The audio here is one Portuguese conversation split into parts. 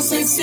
Santa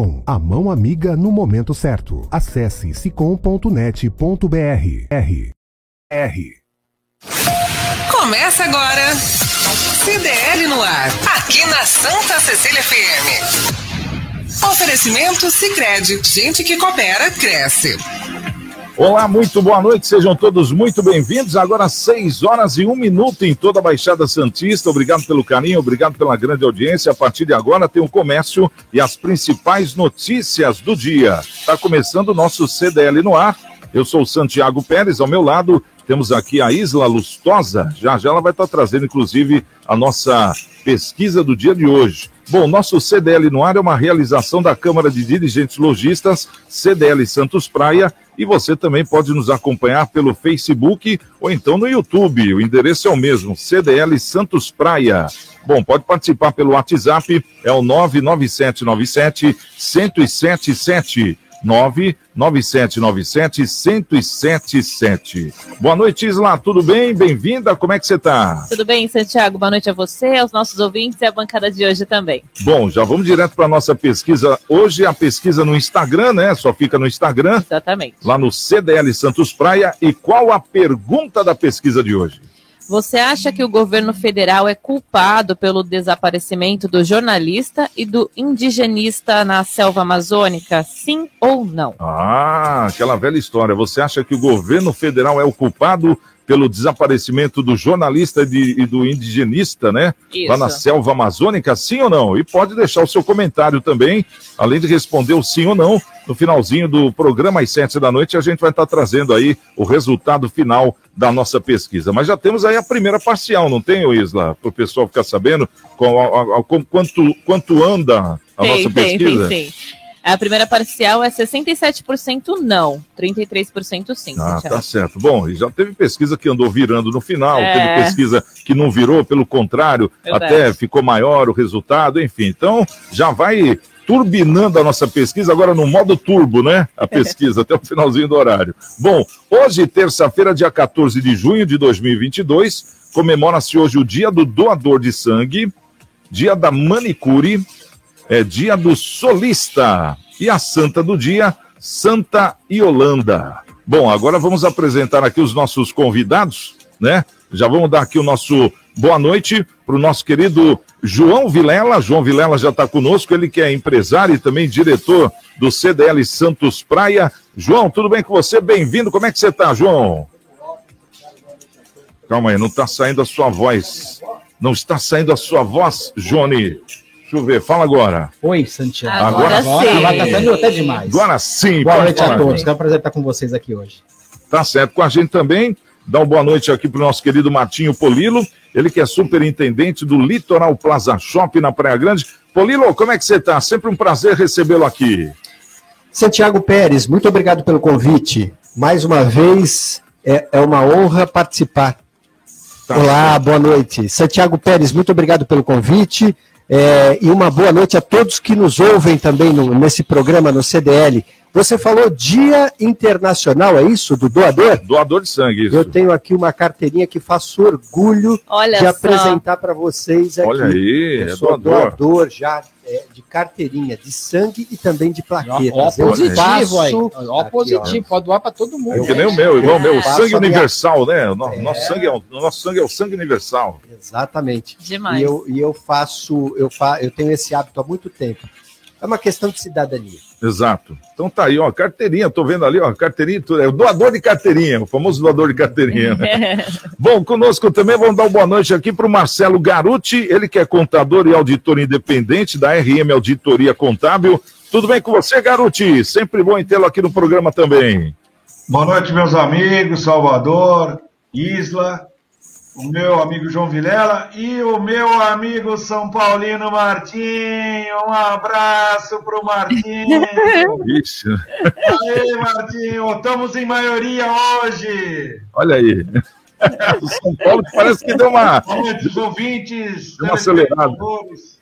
a mão amiga no momento certo. Acesse sicom.net.br. R. R. Começa agora. CDL no ar. Aqui na Santa Cecília FM. Oferecimento Sicredi. Gente que coopera, cresce. Olá, muito boa noite, sejam todos muito bem-vindos. Agora, 6 horas e um minuto em toda a Baixada Santista. Obrigado pelo carinho, obrigado pela grande audiência. A partir de agora tem o comércio e as principais notícias do dia. Está começando o nosso CDL no ar. Eu sou o Santiago Pérez, ao meu lado temos aqui a Isla Lustosa. Já já ela vai estar trazendo, inclusive, a nossa pesquisa do dia de hoje. Bom, nosso CDL no ar é uma realização da Câmara de Dirigentes Logistas, CDL Santos Praia, e você também pode nos acompanhar pelo Facebook ou então no YouTube. O endereço é o mesmo, CDL Santos Praia. Bom, pode participar pelo WhatsApp, é o 99797 1077. 99797-1077. Boa noite, Isla. Tudo bem? Bem-vinda. Como é que você está? Tudo bem, Santiago? Boa noite a você, aos nossos ouvintes e à bancada de hoje também. Bom, já vamos direto para a nossa pesquisa. Hoje a pesquisa no Instagram, né? Só fica no Instagram. Exatamente. Lá no CDL Santos Praia. E qual a pergunta da pesquisa de hoje? Você acha que o governo federal é culpado pelo desaparecimento do jornalista e do indigenista na selva amazônica? Sim ou não? Ah, aquela velha história. Você acha que o governo federal é o culpado pelo desaparecimento do jornalista e do indigenista, né? Isso. Lá na selva amazônica, sim ou não? E pode deixar o seu comentário também, além de responder o sim ou não. No finalzinho do programa, às sete da noite, a gente vai estar trazendo aí o resultado final da nossa pesquisa. Mas já temos aí a primeira parcial, não tem, Isla? Para o pessoal ficar sabendo com, a, a, com quanto, quanto anda a tem, nossa tem, pesquisa. tem, tem. A primeira parcial é 67% não, 33% sim. Ah, tá certo. Bom, e já teve pesquisa que andou virando no final, É. teve pesquisa que não virou, pelo contrário, Verdade. até ficou maior o resultado, enfim. Então, já vai turbinando a nossa pesquisa, agora no modo turbo, né? A pesquisa, até o finalzinho do horário. Bom, hoje, terça-feira, dia 14 de junho de 2022, comemora-se hoje o Dia do Doador de Sangue, Dia da Manicure, é Dia do Solista e a Santa do Dia, Santa Iolanda. Bom, agora vamos apresentar aqui os nossos convidados, né? Já vamos dar aqui o nosso boa noite para o nosso querido João Vilela. João Vilela já está conosco, ele que é empresário e também diretor do CDL Santos Praia. João, tudo bem com você? Bem-vindo. Como é que você está, João? Calma aí, não está saindo a sua voz. Não está saindo a sua voz, Johnny. Deixa eu ver, fala agora. Oi, Santiago. Agora agora, sim. agora tá saindo até demais. Agora sim, Boa noite a falar, todos. João. É um prazer estar com vocês aqui hoje. Tá certo. Com a gente também, dá uma boa noite aqui para o nosso querido Martinho Polilo, ele que é superintendente do Litoral Plaza Shop na Praia Grande. Polilo, como é que você está? Sempre um prazer recebê-lo aqui. Santiago Pérez, muito obrigado pelo convite. Mais uma vez, é, é uma honra participar. Tá Olá, boa noite. Santiago Pérez, muito obrigado pelo convite. é, e uma boa noite a todos que nos ouvem também no- nesse programa no CDL. Você falou Dia Internacional, é isso? Do doador? Doador de sangue, isso. Eu tenho aqui uma carteirinha que faço orgulho Olha de só. apresentar para vocês aqui. Olha aí, Eu é sou doador. doador já é, de carteirinha de sangue e também de plaquetas. Ó, Eu positivo aí. faço- Ó, Aqui, positivo. Pode doar para todo mundo. É que nem o meu, igual o meu, sangue a minha- universal, né? O no- nosso, sangue é, o o nosso sangue é o sangue universal. Exatamente. Demais. E eu, e eu faço, eu, fa, eu tenho esse hábito há muito tempo. É uma questão de cidadania. Exato. Então tá aí, ó, carteirinha, tô vendo ali, ó, carteirinha, tudo. é o doador de carteirinha, o famoso doador de carteirinha. né? Bom, conosco também vamos dar uma boa noite aqui para o Marcelo Garuti, ele que é contador e auditor independente da RM Auditoria Contábil. Tudo bem com você, Garuti? Sempre bom tê-lo aqui no programa também. Boa noite, meus amigos, Salvador, Isla, o meu amigo João Vilela e o meu amigo São Paulino Martinho. Um abraço pro Martinho. Ixi, Aê, Martinho, estamos em maioria hoje. olha aí. O São Paulo parece que deu uma. Os ouvintes. Deu uma acelerada. telespectadores.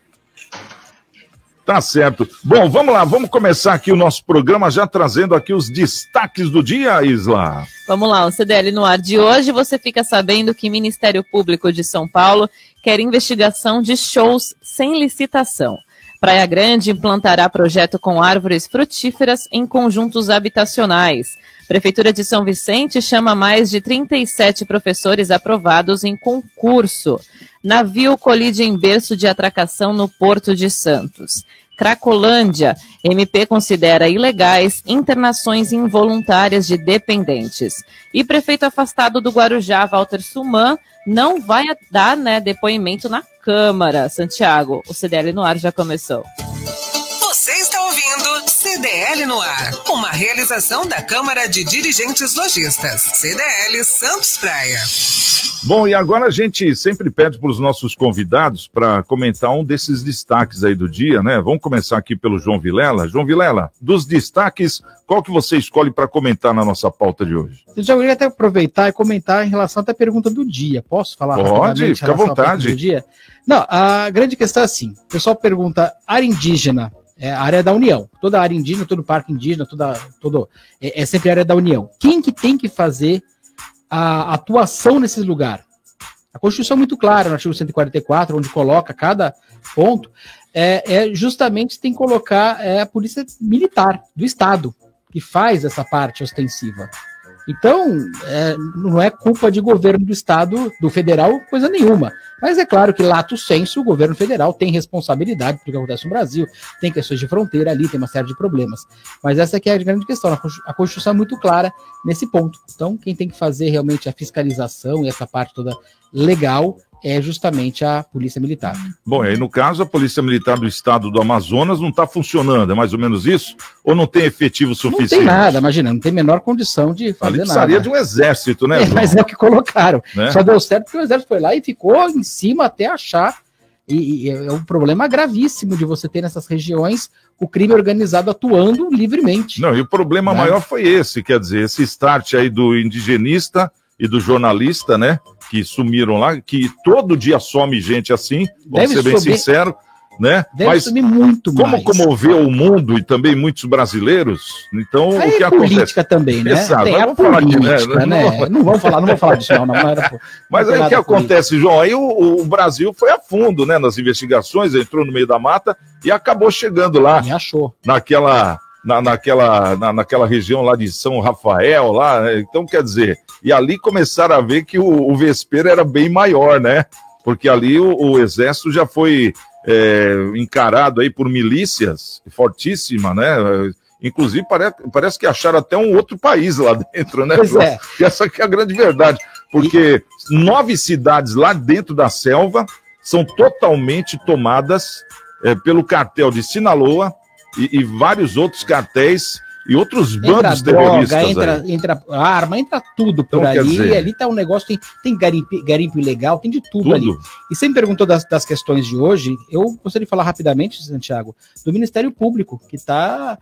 Tá certo. Bom, vamos lá, vamos começar aqui o nosso programa já trazendo aqui os destaques do dia, Isla. Vamos lá, o CDL no ar de hoje. Você fica sabendo que Ministério Público de São Paulo quer investigação de shows sem licitação. Praia Grande implantará projeto com árvores frutíferas em conjuntos habitacionais. Prefeitura de São Vicente chama mais de 37 professores aprovados em concurso. Navio colide em berço de atracação no Porto de Santos. Cracolândia. MP considera ilegais internações involuntárias de dependentes. E prefeito afastado do Guarujá, Walter Suman, não vai dar né, depoimento na Câmara. Santiago, o CDL no ar já começou. Você está ouvindo CDL no ar, uma realização da Câmara de Dirigentes Lojistas, CDL Santos Praia. Bom, e agora a gente sempre pede para os nossos convidados para comentar um desses destaques aí do dia, né? Vamos começar aqui pelo João Vilela. João Vilela, dos destaques, qual que você escolhe para comentar na nossa pauta de hoje? Eu já queria até aproveitar e comentar em relação até à pergunta do dia. Posso falar? Pode, fica à vontade. Do dia? Não, a grande questão é assim: o pessoal pergunta, área indígena é a área da União. Toda área indígena, todo parque indígena, toda, todo, é, é sempre a área da União. Quem que tem que fazer a atuação nesse lugar? A Constituição é muito clara, no artigo 144, onde coloca cada ponto, é, é justamente tem que colocar é, a polícia militar do Estado, que faz essa parte ostensiva. Então, é, não é culpa de governo do Estado, do federal, coisa nenhuma. Mas é claro que, lato senso, o governo federal tem responsabilidade pelo que acontece no Brasil, tem questões de fronteira ali, tem uma série de problemas. Mas essa aqui é a grande questão. A Constituição é muito clara nesse ponto. Então, quem tem que fazer realmente a fiscalização e essa parte toda legal é justamente a Polícia Militar. Bom, aí no caso, a Polícia Militar do Estado do Amazonas não está funcionando, é mais ou menos isso? Ou não tem efetivo Não suficiente? tem nada, imagina, não tem a menor condição de Ali fazer precisaria nada. de um exército, né? É, mas é o que colocaram. Né? Só deu certo porque o exército foi lá e ficou em cima até achar. E, e é um problema gravíssimo de você ter nessas regiões o crime organizado atuando livremente. Não, e o problema Né? maior foi esse, quer dizer, esse start aí do indigenista e do jornalista, né? Que sumiram lá, que todo dia some gente assim, vamos Deve ser bem subir- sincero, né? Deve Mas subir muito como mais. comoveu o mundo e também muitos brasileiros, então Aí o que é acontece? política também, né? Exato, Tem a vamos falar aqui, né? política, Não né? vamos- Não vamos falar, não vamos falar disso, não. não, não era, Mas não aí o que acontece, João? Aí o, o Brasil foi a fundo, né? Nas investigações, entrou no meio da mata e acabou chegando lá Me achou. naquela, na, naquela, na, naquela região lá de São Rafael, lá, né? então quer dizer, e ali começaram a ver que o, o vespeiro era bem maior, né? Porque ali o, o exército já foi é, encarado aí por milícias fortíssima, né? Inclusive, parece, parece que acharam até um outro país lá dentro, né? Pois é. E essa que é a grande verdade, porque nove cidades lá dentro da selva são totalmente tomadas é, pelo cartel de Sinaloa e, e vários outros cartéis e outros Entra bandos terroristas. droga, aí. entra, entra arma, entra tudo por Então, ali. dizer- Ali tá um negócio, tem, tem garimpo, garimpo ilegal, tem de tudo, ali. Tudo. E você me perguntou das, das questões de hoje, eu gostaria de falar rapidamente, Santiago, do Ministério Público, que está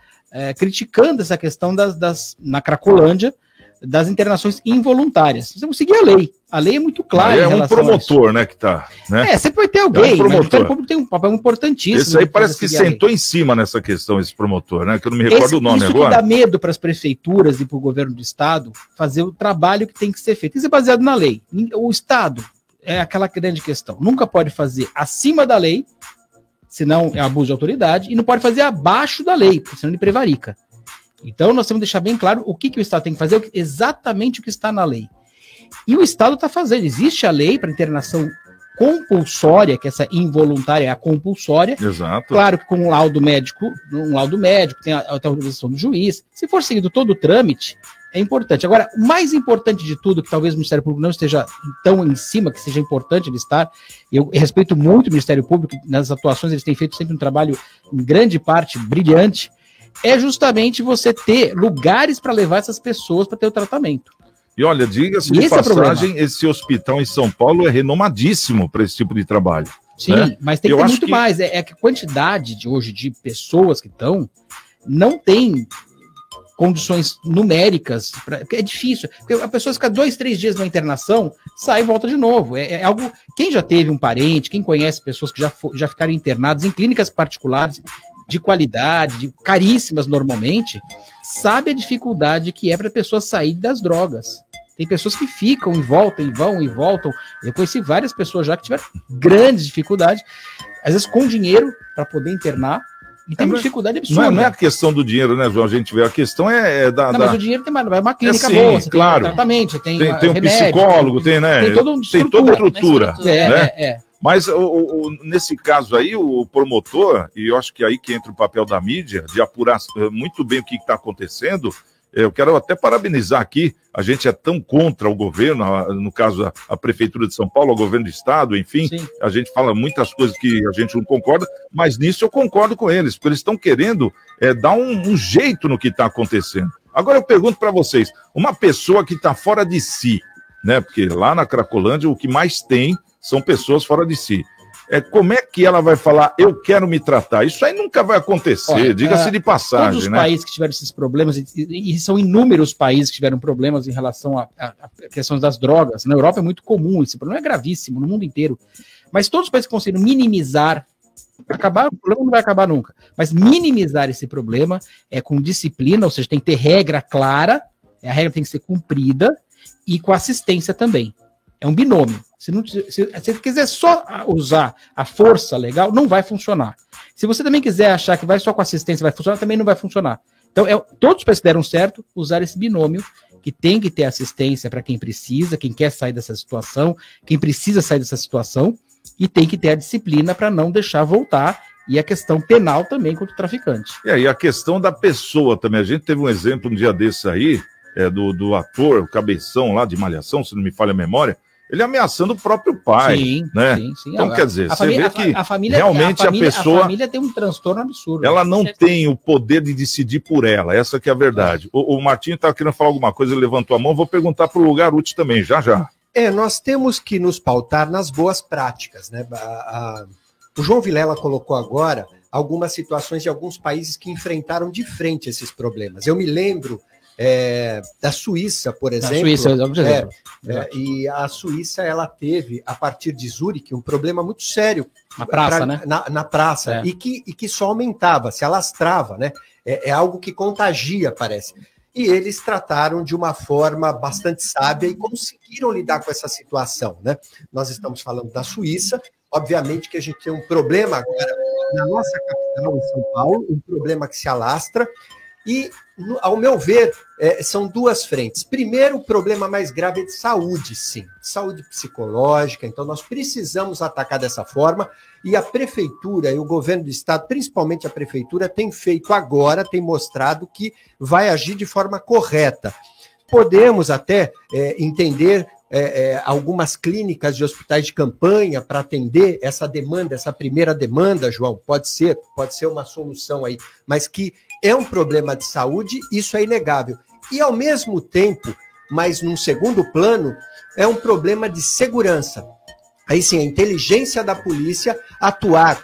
criticando essa questão das, das na Cracolândia, das internações involuntárias. Você tem que seguir a lei. A lei é muito clara. Aí é um isso. promotor, né, que tá, né? É, sempre vai ter É alguém, um mas o promotor. Ministério Público tem um papel importantíssimo. Esse aí parece que sentou em cima nessa questão, esse promotor, né? Que eu não me recordo Esse- o nome isso agora. que dá medo para as prefeituras e para o governo do estado fazer o trabalho que tem que ser feito. Isso é baseado na lei. O estado é aquela grande questão. Nunca pode fazer acima da lei, senão é abuso de autoridade, e não pode fazer abaixo da lei, senão ele prevarica. Então nós temos que deixar bem claro o que, que o estado tem que fazer, exatamente o que está na lei. E o estado está fazendo. Existe a lei para internação compulsória, que essa involuntária é a compulsória, Exato. Claro que com um laudo médico, um laudo médico, tem a, a autorização do juiz. Se for seguido todo o trâmite, é importante. Agora, o mais importante de tudo, que talvez o Ministério Público não esteja tão em cima, que seja importante ele estar, eu respeito muito o Ministério Público, nas atuações eles têm feito sempre um trabalho, em grande parte, brilhante, é justamente você ter lugares para levar essas pessoas para ter o tratamento. E olha, diga-se de é passagem, esse hospital em São Paulo é renomadíssimo para esse tipo de trabalho. Sim, né? mas tem que Eu ter muito que- mais. É, é que a quantidade de hoje de pessoas que estão não tem condições numéricas. Pra, é difícil. Porque a pessoa fica dois, três dias na internação, sai e volta de novo. É, é algo. Quem já teve um parente, quem conhece pessoas que já, já ficaram internadas em clínicas particulares de qualidade, de caríssimas normalmente, sabe a dificuldade que é para a pessoa sair das drogas. Tem pessoas que ficam e voltam e vão e voltam. Eu conheci várias pessoas já que tiveram grandes dificuldades, às vezes com dinheiro para poder internar, e tem É, dificuldade Não absurda. é, não é a questão do dinheiro, né, João? A gente vê. A questão é, é da. Não, da- mas o dinheiro tem uma, é uma clínica É sim, boa, você claro. tem tratamento, você tem, Tem, uma- tem um remédio, psicólogo, tem, né? tem toda uma tem toda a estrutura. estrutura. É, né? é, é. Mas o- o- nesse caso aí, o promotor, e eu acho que aí que entra o papel da mídia, de apurar eh, muito bem o que está acontecendo, eh, eu quero até parabenizar aqui, a gente é tão contra o governo, no caso a, a Prefeitura de São Paulo, o governo do Estado, enfim, Sim. a gente fala muitas coisas que a gente não concorda, mas nisso eu concordo com eles, porque eles estão querendo eh, dar um, um jeito no que está acontecendo. Agora eu pergunto para vocês, uma pessoa que está fora de si, né? Porque lá na Cracolândia o que mais tem são pessoas fora de si. É, como é que ela vai falar, eu quero me tratar? Isso aí nunca vai acontecer, diga-se ah, de Todos passagem, os né? países que tiveram esses problemas, e, e- e são inúmeros países que tiveram problemas em relação a, a, a questões das drogas. Na Europa é muito comum, esse problema é gravíssimo no mundo inteiro. Mas todos os países que conseguiram minimizar, acabar, o problema não vai acabar nunca, mas minimizar esse problema é com disciplina, ou seja, tem que ter regra clara, a regra tem que ser cumprida, e com assistência também. É um binômio. Se, não, se, se quiser só usar a força legal, não vai funcionar. Se você também quiser achar que vai só com assistência vai funcionar, também não vai funcionar. Então, é, todos os países que deram certo usar esse binômio, que tem que ter assistência para quem precisa, quem quer sair dessa situação, quem precisa sair dessa situação, e tem que ter a disciplina para não deixar voltar, e a questão penal também contra o traficante. E aí a questão da pessoa também. A gente teve um exemplo um dia desse aí, é, do, do ator, o cabeção lá de Malhação, se não me falha a memória, ele ameaçando o próprio pai. sim, né? sim, sim. Então, quer dizer, a você família, vê que a, família, realmente a família, pessoa- A família tem um transtorno absurdo. Ela não tem o poder de decidir por ela, essa que é a verdade. O, o Martinho estava querendo falar alguma coisa, ele levantou a mão, vou perguntar para o lugar útil também, já já. É, nós temos que nos pautar nas boas práticas, né? A- a- o João Vilela colocou agora algumas situações de alguns países que enfrentaram de frente esses problemas. Eu me lembro é, da Suíça, por exemplo. Suíça, exemplo. É, e a Suíça ela teve, a partir de Zurique, um problema muito sério Na praça, pra- né? na, na praça, É. e, que, e que só aumentava, se alastrava, né? É, é algo que contagia, parece. E eles trataram de uma forma bastante sábia e conseguiram lidar com essa situação, né? Nós estamos falando da Suíça, obviamente que a gente tem um problema agora na nossa capital, em São Paulo, um problema que se alastra, e, ao meu ver, é, são duas frentes. Primeiro, o problema mais grave é de saúde, sim, saúde psicológica. Então, nós precisamos atacar dessa forma. E a prefeitura e o governo do estado, principalmente a prefeitura, tem feito agora, tem mostrado que vai agir de forma correta. Podemos até é, entender é, é, algumas clínicas de hospitais de campanha para atender essa demanda, essa primeira demanda, João. Pode ser, pode ser uma solução aí, mas que é um problema de saúde, isso é inegável. E ao mesmo tempo, mas num segundo plano, é um problema de segurança. Aí sim, a inteligência da polícia atuar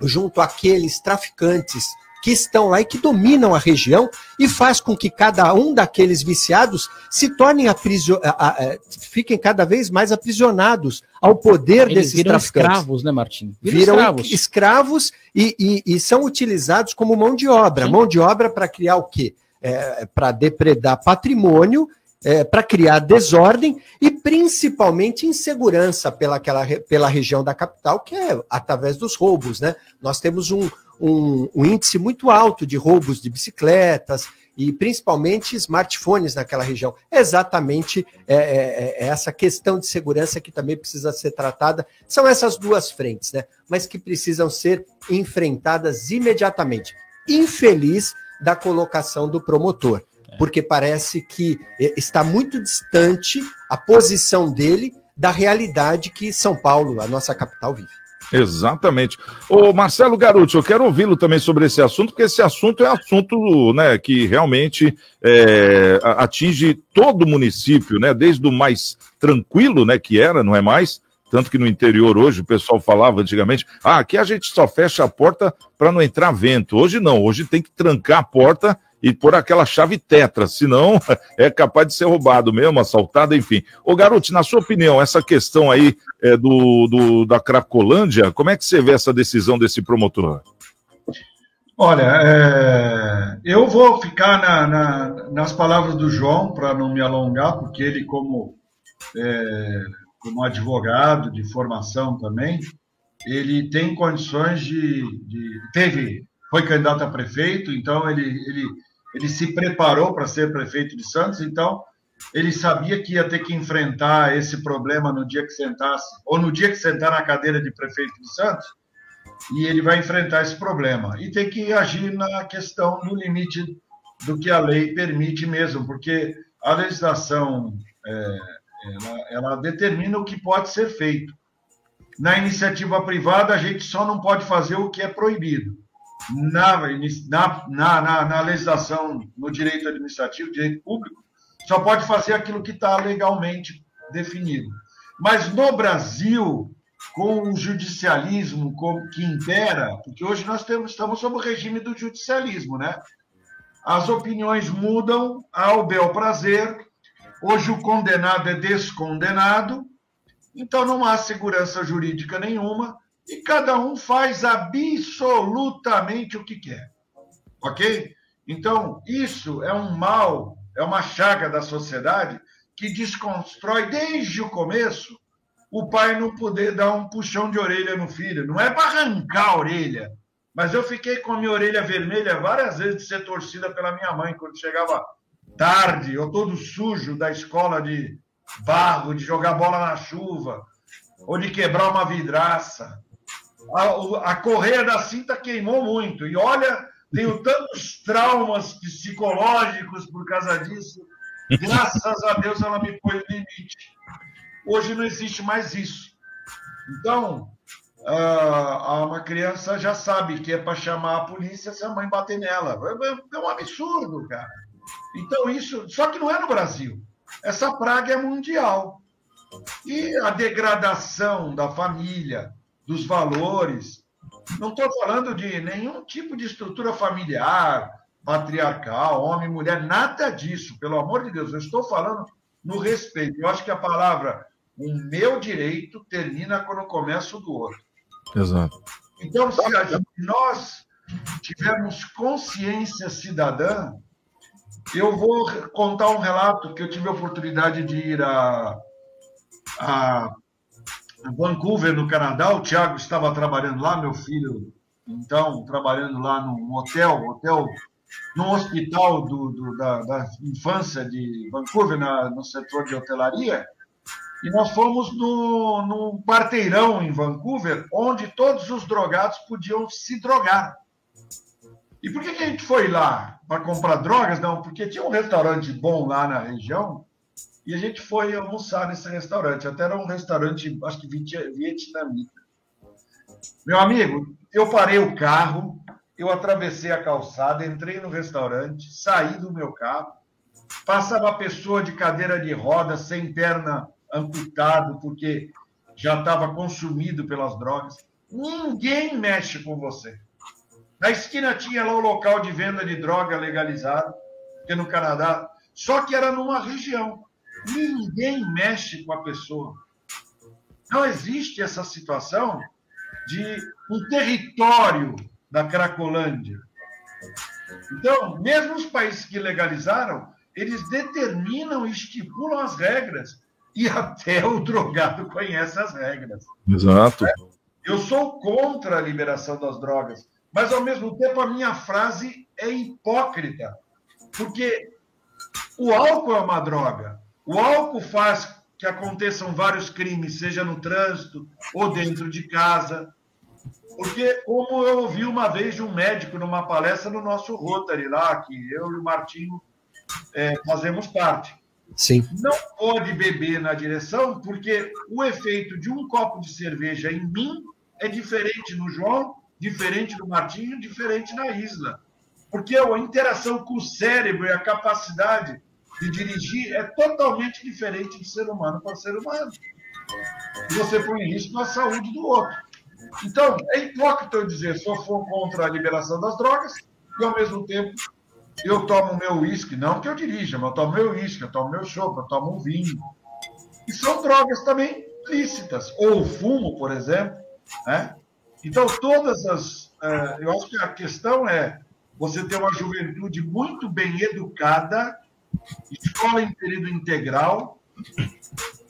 junto àqueles traficantes que estão lá e que dominam a região e faz com que cada um daqueles viciados se tornem aprisiona, fiquem cada vez mais aprisionados ao poder Eles desses viram traficantes. escravos, né, Martim? Viram escravos. escravos, e, e- e são utilizados como mão de obra. Sim. Mão de obra para criar o quê? para depredar patrimônio, para criar desordem e principalmente insegurança pela, aquela, pela região da capital, que é através dos roubos. Né? Nós temos um, um- um índice muito alto de roubos de bicicletas e principalmente smartphones naquela região. Exatamente é, é- é essa questão de segurança que também precisa ser tratada. São essas duas frentes, né? mas que precisam ser enfrentadas imediatamente. Infeliz da colocação do promotor, porque parece que eh, está muito distante a posição dele da realidade que São Paulo, a nossa capital, vive. Exatamente. Ô Marcelo Garuti, eu quero ouvi-lo também sobre esse assunto, porque esse assunto é assunto né, que realmente é, atinge todo o município, né? Desde o mais tranquilo, né, que era, não é mais? Tanto que no interior hoje o pessoal falava antigamente, ah, aqui a gente só fecha a porta para não entrar vento. Hoje não, hoje tem que trancar a porta e pôr aquela chave tetra, senão é capaz de ser roubado mesmo, assaltado, enfim. Ô Garoto, na sua opinião, essa questão aí é, do, do- da Cracolândia, como é que você vê essa decisão desse promotor? Olha, é, eu vou ficar na- na- nas palavras do João para não me alongar, porque ele, como, é, como advogado de formação também, ele tem condições de, de- teve, foi candidato a prefeito, então ele, ele, ele se preparou para ser prefeito de Santos, então ele sabia que ia ter que enfrentar esse problema no dia que sentasse, ou no dia que sentar na cadeira de prefeito de Santos, e ele vai enfrentar esse problema. E tem que agir na questão do limite do que a lei permite mesmo, porque a legislação é, ela, ela determina o que pode ser feito. Na iniciativa privada, a gente só não pode fazer o que é proibido. Na, na, na, na, legislação, no direito administrativo, direito público, só pode fazer aquilo que está legalmente definido. Mas no Brasil, com o judicialismo que impera, porque hoje nós temos, estamos sob o regime do judicialismo, né? As opiniões mudam ao bel prazer. Hoje o condenado é descondenado, então não há segurança jurídica nenhuma e cada um faz absolutamente o que quer. Ok? Então, isso é um mal, é uma chaga da sociedade que desconstrói desde o começo o pai não poder dar um puxão de orelha no filho. Não é para arrancar a orelha, mas eu fiquei com a minha orelha vermelha várias vezes de ser torcida pela minha mãe quando chegava tarde, eu todo sujo da escola de barro, de jogar bola na chuva, ou de quebrar uma vidraça. A, a correia da cinta queimou muito. E olha, tenho tantos traumas psicológicos por causa disso. Graças a Deus ela me pôs limite. Hoje não existe mais isso. Então, ah, uma criança já sabe que é para chamar a polícia se a mãe bater nela. É um absurdo, cara. Então, isso. Só que não é no Brasil. Essa praga é mundial. E a degradação da família, dos valores. Não estou falando de nenhum tipo de estrutura familiar, patriarcal, homem, mulher, nada disso, pelo amor de Deus. Eu estou falando no respeito. Eu acho que a palavra o meu direito termina quando começa o do outro. Exato. Então, se nós tivermos consciência cidadã, eu vou contar um relato que eu tive a oportunidade de ir a, a Vancouver, no Canadá. O Tiago estava trabalhando lá, meu filho, então, trabalhando lá num hotel, hotel num hospital do, do- da, da infância de Vancouver, na- no setor de hotelaria. E nós fomos no, num quarteirão em Vancouver, onde todos os drogados podiam se drogar. E por que, que a gente foi lá? Para comprar drogas? Não, porque tinha um restaurante bom lá na região e a gente foi almoçar nesse restaurante. Até era um restaurante, acho que vietnamita. Meu amigo, eu parei o carro, eu atravessei a calçada, entrei no restaurante, saí do meu carro, passava a pessoa de cadeira de roda, sem perna amputado, porque já estava consumido pelas drogas. Ninguém mexe com você. Na esquina tinha lá o local de venda de droga legalizado, que no Canadá, só que era numa região. Ninguém mexe com a pessoa. Não existe essa situação de um território da Cracolândia. Então, mesmo os países que legalizaram, eles determinam e estipulam as regras. E até o drogado conhece as regras. Exato. Eu sou contra a liberação das drogas, mas ao mesmo tempo a minha frase é hipócrita, porque o álcool é uma droga. O álcool faz que aconteçam vários crimes, seja no trânsito ou dentro de casa. Porque, como eu ouvi uma vez de um médico numa palestra no nosso Rotary lá, que eu e o Martinho é, fazemos parte. Sim. Não pode beber na direção, porque o efeito de um copo de cerveja em mim é diferente no João, diferente no Martinho, diferente na Isla. Porque a interação com o cérebro e a capacidade dirigir é totalmente diferente de ser humano para ser humano. E você põe em risco a saúde do outro. Então, é hipócrita eu dizer sou contra a liberação das drogas e, ao mesmo tempo, eu tomo meu uísque, não que eu dirija, mas eu tomo meu uísque, eu tomo meu chopp, eu tomo um vinho. E são drogas também lícitas. Ou fumo, por exemplo. Né? Então, todas as. Uh, eu acho que a questão é você ter uma juventude muito bem educada, escola em período integral,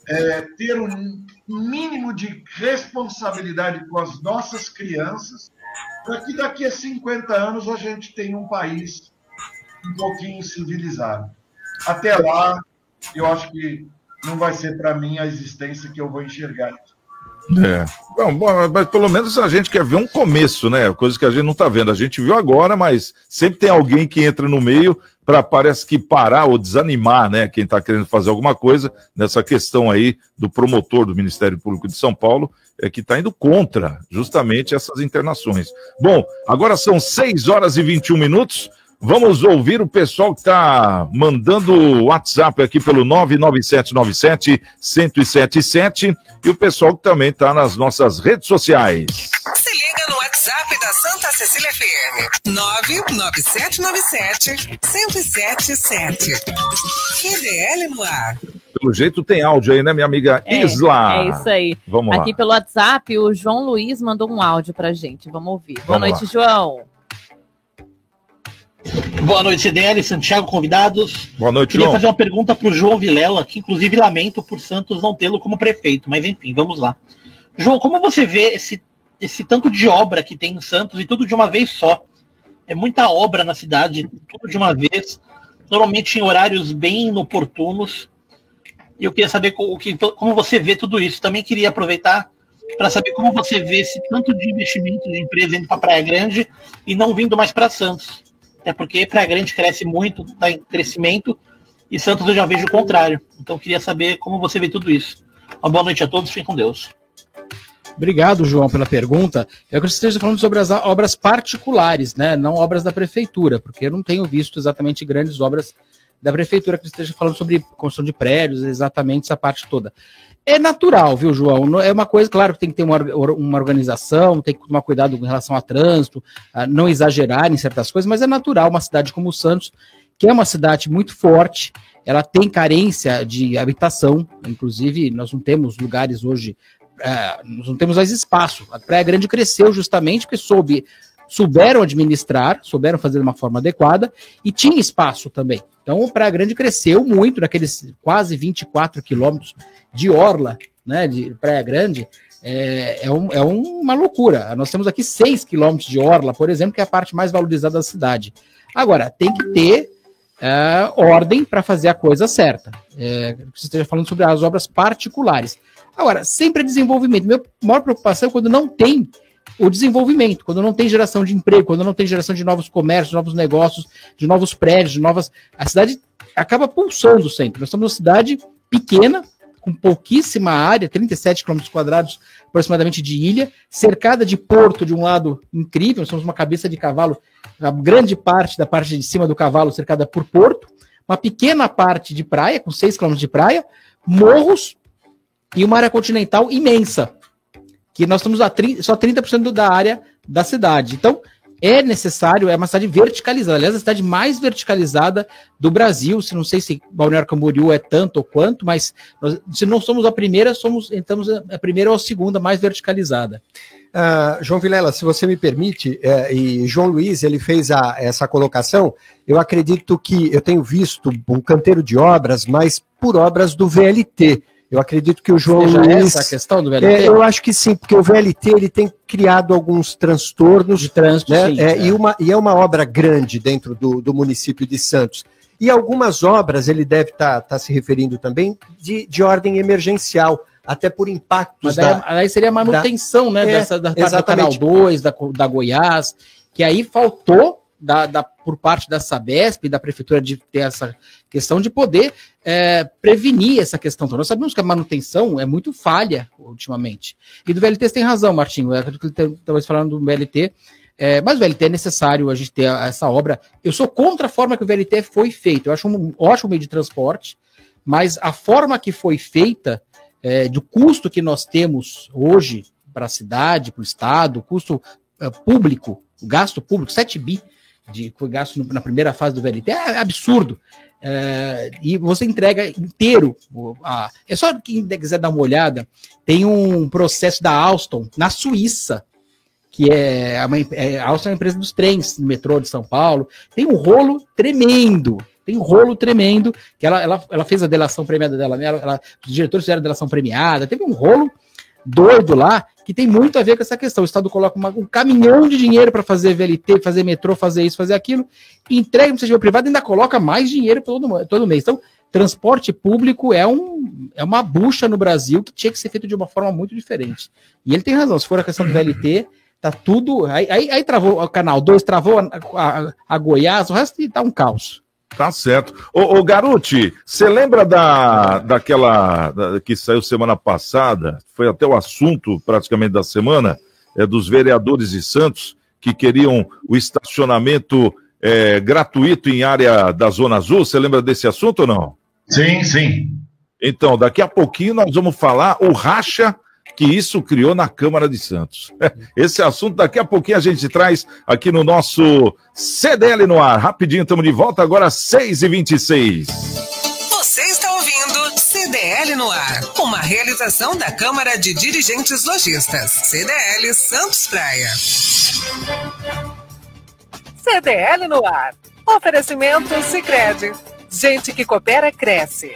é, ter um mínimo de responsabilidade com as nossas crianças, para que daqui a 50 anos a gente tenha um país um pouquinho civilizado. Até lá, eu acho que não vai ser para mim a existência que eu vou enxergar. É. Bom, mas pelo menos a gente quer ver um começo, né? Coisa que a gente não está vendo. A gente viu agora, mas sempre tem alguém que entra no meio para parece que parar ou desanimar, né? Quem está querendo fazer alguma coisa nessa questão aí do promotor do Ministério Público de São Paulo, é que está indo contra justamente essas internações. Bom, agora são 6 horas e 21 minutos. Vamos ouvir o pessoal que está mandando WhatsApp aqui pelo 99797-1077 e o pessoal que também está nas nossas redes sociais. No WhatsApp da Santa Cecília FM. 99797-1077. QDL no ar. Pelo jeito tem áudio aí, né, minha amiga É, Isla? É isso aí. Vamos Aqui lá. pelo WhatsApp, o João Luiz mandou um áudio pra gente. Vamos ouvir. Boa Vamos noite, João. Boa noite, CDL, Santiago, convidados. Boa noite, Queria João. fazer uma pergunta para o João Vilela, que inclusive lamento por Santos não tê-lo como prefeito, mas enfim, vamos lá. João, como você vê esse, esse tanto de obra que tem em Santos e tudo de uma vez só? É muita obra na cidade, tudo de uma vez, normalmente em horários bem inoportunos. E eu queria saber como você vê tudo isso. Também queria aproveitar para saber como você vê esse tanto de investimento de empresa indo para Praia Grande e não vindo mais para Santos. Até porque Praia Grande cresce muito, está em crescimento, e Santos eu já vejo o contrário. Então queria saber como você vê tudo isso. Uma boa noite a todos, fiquem com Deus. Obrigado, João, pela pergunta. Eu acredito que você esteja falando sobre as obras particulares, né? Não obras da prefeitura, porque eu não tenho visto exatamente grandes obras da prefeitura que esteja falando sobre construção de prédios, exatamente essa parte toda. É natural, viu, João? É uma coisa, claro, que tem que ter uma, uma organização, tem que tomar cuidado com relação a trânsito, a não exagerar em certas coisas, mas é natural uma cidade como Santos, que é uma cidade muito forte, ela tem carência de habitação, inclusive nós não temos lugares hoje é, nós não temos mais espaço. A Praia Grande cresceu justamente porque soube, souberam administrar, souberam fazer de uma forma adequada e tinha espaço também. Então, a Praia Grande cresceu muito, naqueles quase 24 quilômetros de orla, né, de Praia Grande, é, é, um- é uma loucura. Nós temos aqui 6 quilômetros de orla, por exemplo, que é a parte mais valorizada da cidade. Agora, tem que ter é, ordem para fazer a coisa certa. É, você esteja falando sobre as obras particulares. Agora, sempre é desenvolvimento. Minha maior preocupação é quando não tem o desenvolvimento, quando não tem geração de emprego, quando não tem geração de novos comércios, novos negócios, de novos prédios, de novas. A cidade acaba pulsando sempre. Nós somos uma cidade pequena, com pouquíssima área, 37 km quadrados aproximadamente de ilha, cercada de porto de um lado incrível, nós somos uma cabeça de cavalo, a grande parte da parte de cima do cavalo cercada por porto, uma pequena parte de praia, com 6 km de praia, morros e uma área continental imensa, que nós estamos a 30, só 30% da área da cidade. Então, é necessário, é uma cidade verticalizada, aliás, a cidade mais verticalizada do Brasil, se não sei se Balneário Camboriú é tanto ou quanto, mas nós, se não somos a primeira, somos, estamos a primeira ou a segunda mais verticalizada. Uh, João Vilela, se você me permite, é, e João Luiz, ele fez a, essa colocação, eu acredito que eu tenho visto um canteiro de obras, mas por obras do VLT. Eu acredito que o João Seja Luiz. Essa a questão do VLT? É, eu acho que sim, porque o VLT ele tem criado alguns transtornos. De trânsito, né? sim, é, é. E, uma, e é uma obra grande dentro do, do município de Santos. E algumas obras, ele deve estar tá, tá se referindo também, de, de ordem emergencial até por impactos. Mas daí, da, aí seria a manutenção, da, né, é, dessa, da, do Canal 2, da, da Goiás, que aí faltou da, da, por parte da Sabesp e da Prefeitura de ter essa questão de poder é, prevenir essa questão. Então, nós sabemos que a manutenção é muito falha ultimamente. E do VLT tem razão, Martinho, é aquilo que estava falando do VLT, é, mas o VLT é necessário a gente ter essa obra. Eu sou contra a forma que o VLT foi feito. Eu acho um ótimo meio de transporte, mas a forma que foi feita é, do custo que nós temos hoje para a cidade, para o Estado, custo é, público, gasto público, 7 bi de foi gasto na primeira fase do VLT, é absurdo. É, e você entrega inteiro. A, é só quem quiser dar uma olhada, tem um processo da Alstom na Suíça, que é, uma, é a Alstom é uma empresa dos trens, no metrô de São Paulo, tem um rolo tremendo tem um rolo tremendo, que ela, ela, ela fez a delação premiada dela, né? Ela, ela, os diretores fizeram a delação premiada, teve um rolo doido lá, que tem muito a ver com essa questão. O Estado coloca uma, um caminhão de dinheiro para fazer VLT, fazer metrô, fazer isso, fazer aquilo, entrega no setor privado e ainda coloca mais dinheiro todo, todo mês. Então, transporte público é, um, é uma bucha no Brasil que tinha que ser feito de uma forma muito diferente. E ele tem razão, se for a questão do VLT, tá tudo. Aí, aí, aí travou o canal 2, travou a, a, a Goiás, o resto tá um caos. Tá certo. Ô, ô Garuti, você lembra da, daquela da, que saiu semana passada? Foi até o assunto praticamente da semana, é, dos vereadores de Santos que queriam o estacionamento é, gratuito em área da Zona Azul. Você lembra desse assunto ou não? Sim, sim. Então, daqui a pouquinho nós vamos falar o racha que isso criou na Câmara de Santos. Esse assunto daqui a pouquinho a gente traz aqui no nosso CDL no ar. Rapidinho, estamos de volta agora às 6h26. Você está ouvindo CDL no ar, uma realização da Câmara de Dirigentes Lojistas. CDL Santos Praia. CDL no ar. Oferecimento Sicredi. Gente que coopera cresce.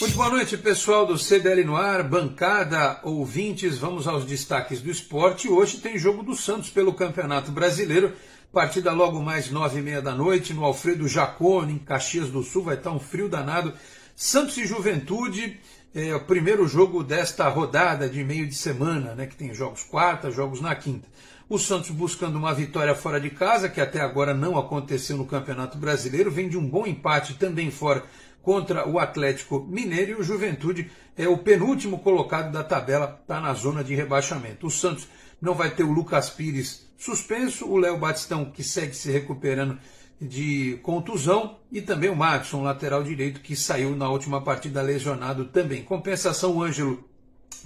Muito boa noite, pessoal do CDL no ar, bancada, ouvintes. Vamos aos destaques do esporte. Hoje tem jogo do Santos pelo Campeonato Brasileiro. Partida logo mais nove e meia da noite no Alfredo Jacone, em Caxias do Sul. Vai estar um frio danado. Santos e Juventude, é o primeiro jogo desta rodada de meio de semana, né? Que tem jogos quarta, jogos na quinta. O Santos buscando uma vitória fora de casa, que até agora não aconteceu no Campeonato Brasileiro, vem de um bom empate também fora contra o Atlético Mineiro e o Juventude é o penúltimo colocado da tabela, está na zona de rebaixamento. O Santos não vai ter o Lucas Pires suspenso, o Léo Batistão, que segue se recuperando de contusão, e também o Madison, lateral direito, que saiu na última partida lesionado também. Compensação, o Ângelo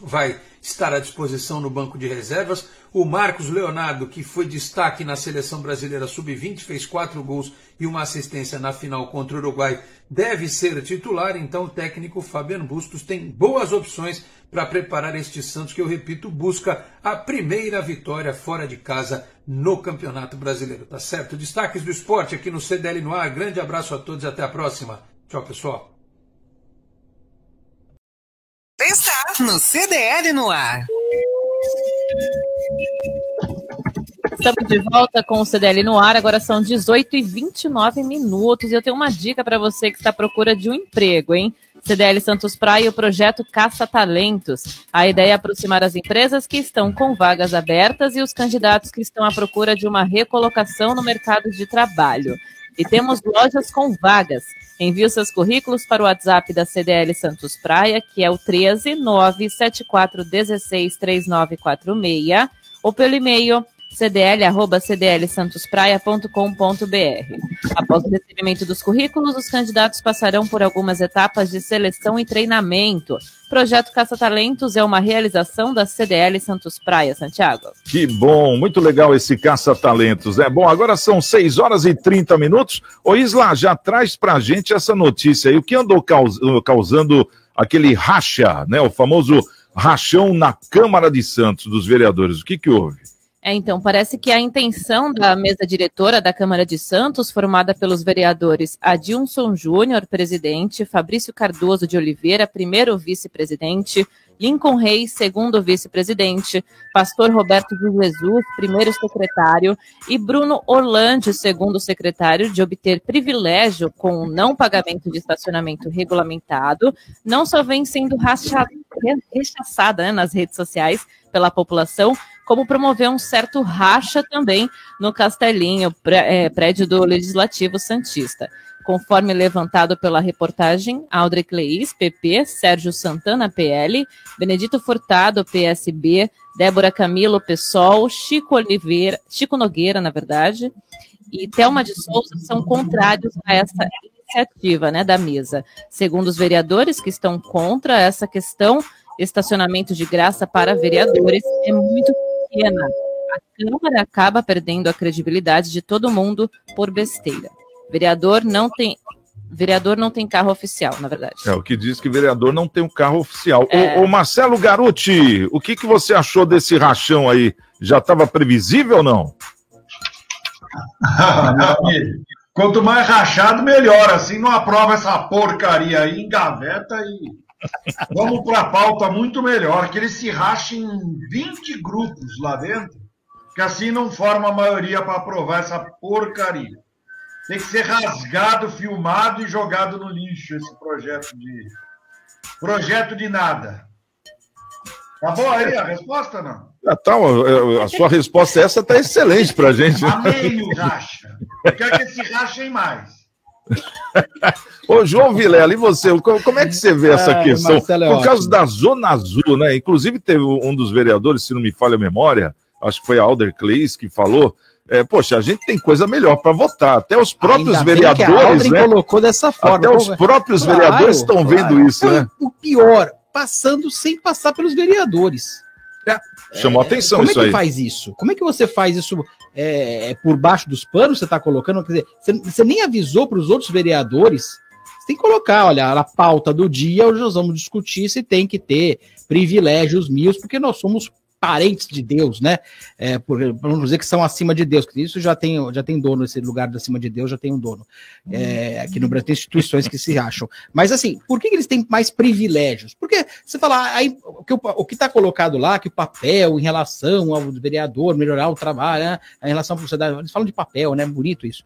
vai estar à disposição no banco de reservas. O Marcos Leonardo, que foi destaque na seleção brasileira sub-20, fez quatro gols e uma assistência na final contra o Uruguai, deve ser titular. Então, o técnico Fabiano Bustos tem boas opções para preparar este Santos, que eu repito, busca a primeira vitória fora de casa no Campeonato Brasileiro. Tá certo? Destaques do esporte aqui no CDL no ar. Grande abraço a todos e até a próxima. Tchau, pessoal. Está no CDL no ar. Estamos de volta com o CDL no ar, agora são 18 e 29 minutos. E eu tenho uma dica para você que está à procura de um emprego, hein? CDL Santos Praia e o projeto Caça Talentos. A ideia é aproximar as empresas que estão com vagas abertas e os candidatos que estão à procura de uma recolocação no mercado de trabalho. E temos lojas com vagas. Envie os seus currículos para o WhatsApp da CDL Santos Praia, que é o 13 974 16 3946, ou pelo e-mail cdl.cdlsantospraia.com.br. Após o recebimento dos currículos, os candidatos passarão por algumas etapas de seleção e treinamento. Projeto Caça Talentos é uma realização da CDL Santos Praia, Santiago. Que bom, muito legal esse Caça Talentos, né? Bom, agora são 6 horas e 30 minutos. Ô Isla, já traz pra gente essa notícia aí. O que andou causando aquele racha, né? O famoso rachão na Câmara de Santos dos vereadores. O que que houve? É, então, parece que a intenção da mesa diretora da Câmara de Santos, formada pelos vereadores Adilson Júnior, presidente, Fabrício Cardoso de Oliveira, primeiro vice-presidente, Lincoln Reis, segundo vice-presidente, Pastor Roberto de Jesus, primeiro secretário, e Bruno Orlandi, segundo secretário, de obter privilégio com o não pagamento de estacionamento regulamentado, não só vem sendo rechaçada né, nas redes sociais pela população, como promover um certo racha também no Castelinho, é, prédio do Legislativo Santista. Conforme levantado pela reportagem, Aldrich Leis, PP, Sérgio Santana, PL, Benedito Furtado, PSB, Débora Camilo, PSOL, Chico Oliveira, Chico Nogueira, na verdade, e Thelma de Souza são contrários a essa iniciativa né, da mesa. Segundo os vereadores que estão contra essa questão, estacionamento de graça para vereadores é muito pequena. A Câmara acaba perdendo a credibilidade de todo mundo por besteira. Vereador não tem. Vereador não tem carro oficial, na verdade. É, o que diz que vereador não tem um carro oficial. É... Ô, ô, Marcelo Garuti, o que, que você achou desse rachão aí? Já estava previsível ou não? Quanto mais rachado, melhor. Assim não aprova essa porcaria aí, engaveta e Vamos para a pauta muito melhor, que eles se rachem em 20 grupos lá dentro, que assim não forma a maioria para aprovar essa porcaria. Tem que ser rasgado, filmado e jogado no lixo esse projeto de. Projeto de nada. Tá bom aí a resposta, não? Ah, tá, a sua resposta essa está excelente para a gente. Amei o racha. Eu quero que se rachem mais. Ô, João Vilela, e você? Como é que você vê essa Ai, questão? É Por causa da Zona Azul, né? Inclusive, teve um dos vereadores, se não me falha a memória, acho que foi a Alder Kleis que falou. É, poxa, a gente tem coisa melhor para votar. Até os próprios Ainda vereadores, né? colocou dessa forma. Até os próprios claro, vereadores estão claro. vendo isso, né? O pior, passando sem passar pelos vereadores. É, chamou é, atenção como isso. Como é que faz isso? Como é que você faz isso é, é por baixo dos panos? Você está colocando? Quer dizer, você, você nem avisou para os outros vereadores? Você tem que colocar, olha, na pauta do dia, hoje nós vamos discutir se tem que ter privilégios mil, porque nós somos parentes de Deus, né? É, por, vamos dizer que são acima de Deus, isso já tem, já tem dono, esse lugar de acima de Deus já tem um dono. É, aqui no Brasil tem instituições que se acham. Mas assim, por que, que eles têm mais privilégios? Porque você fala, aí, o que está colocado lá, que o papel em relação ao vereador, melhorar o trabalho, né, em relação à sociedade, eles falam de papel, né? Bonito isso.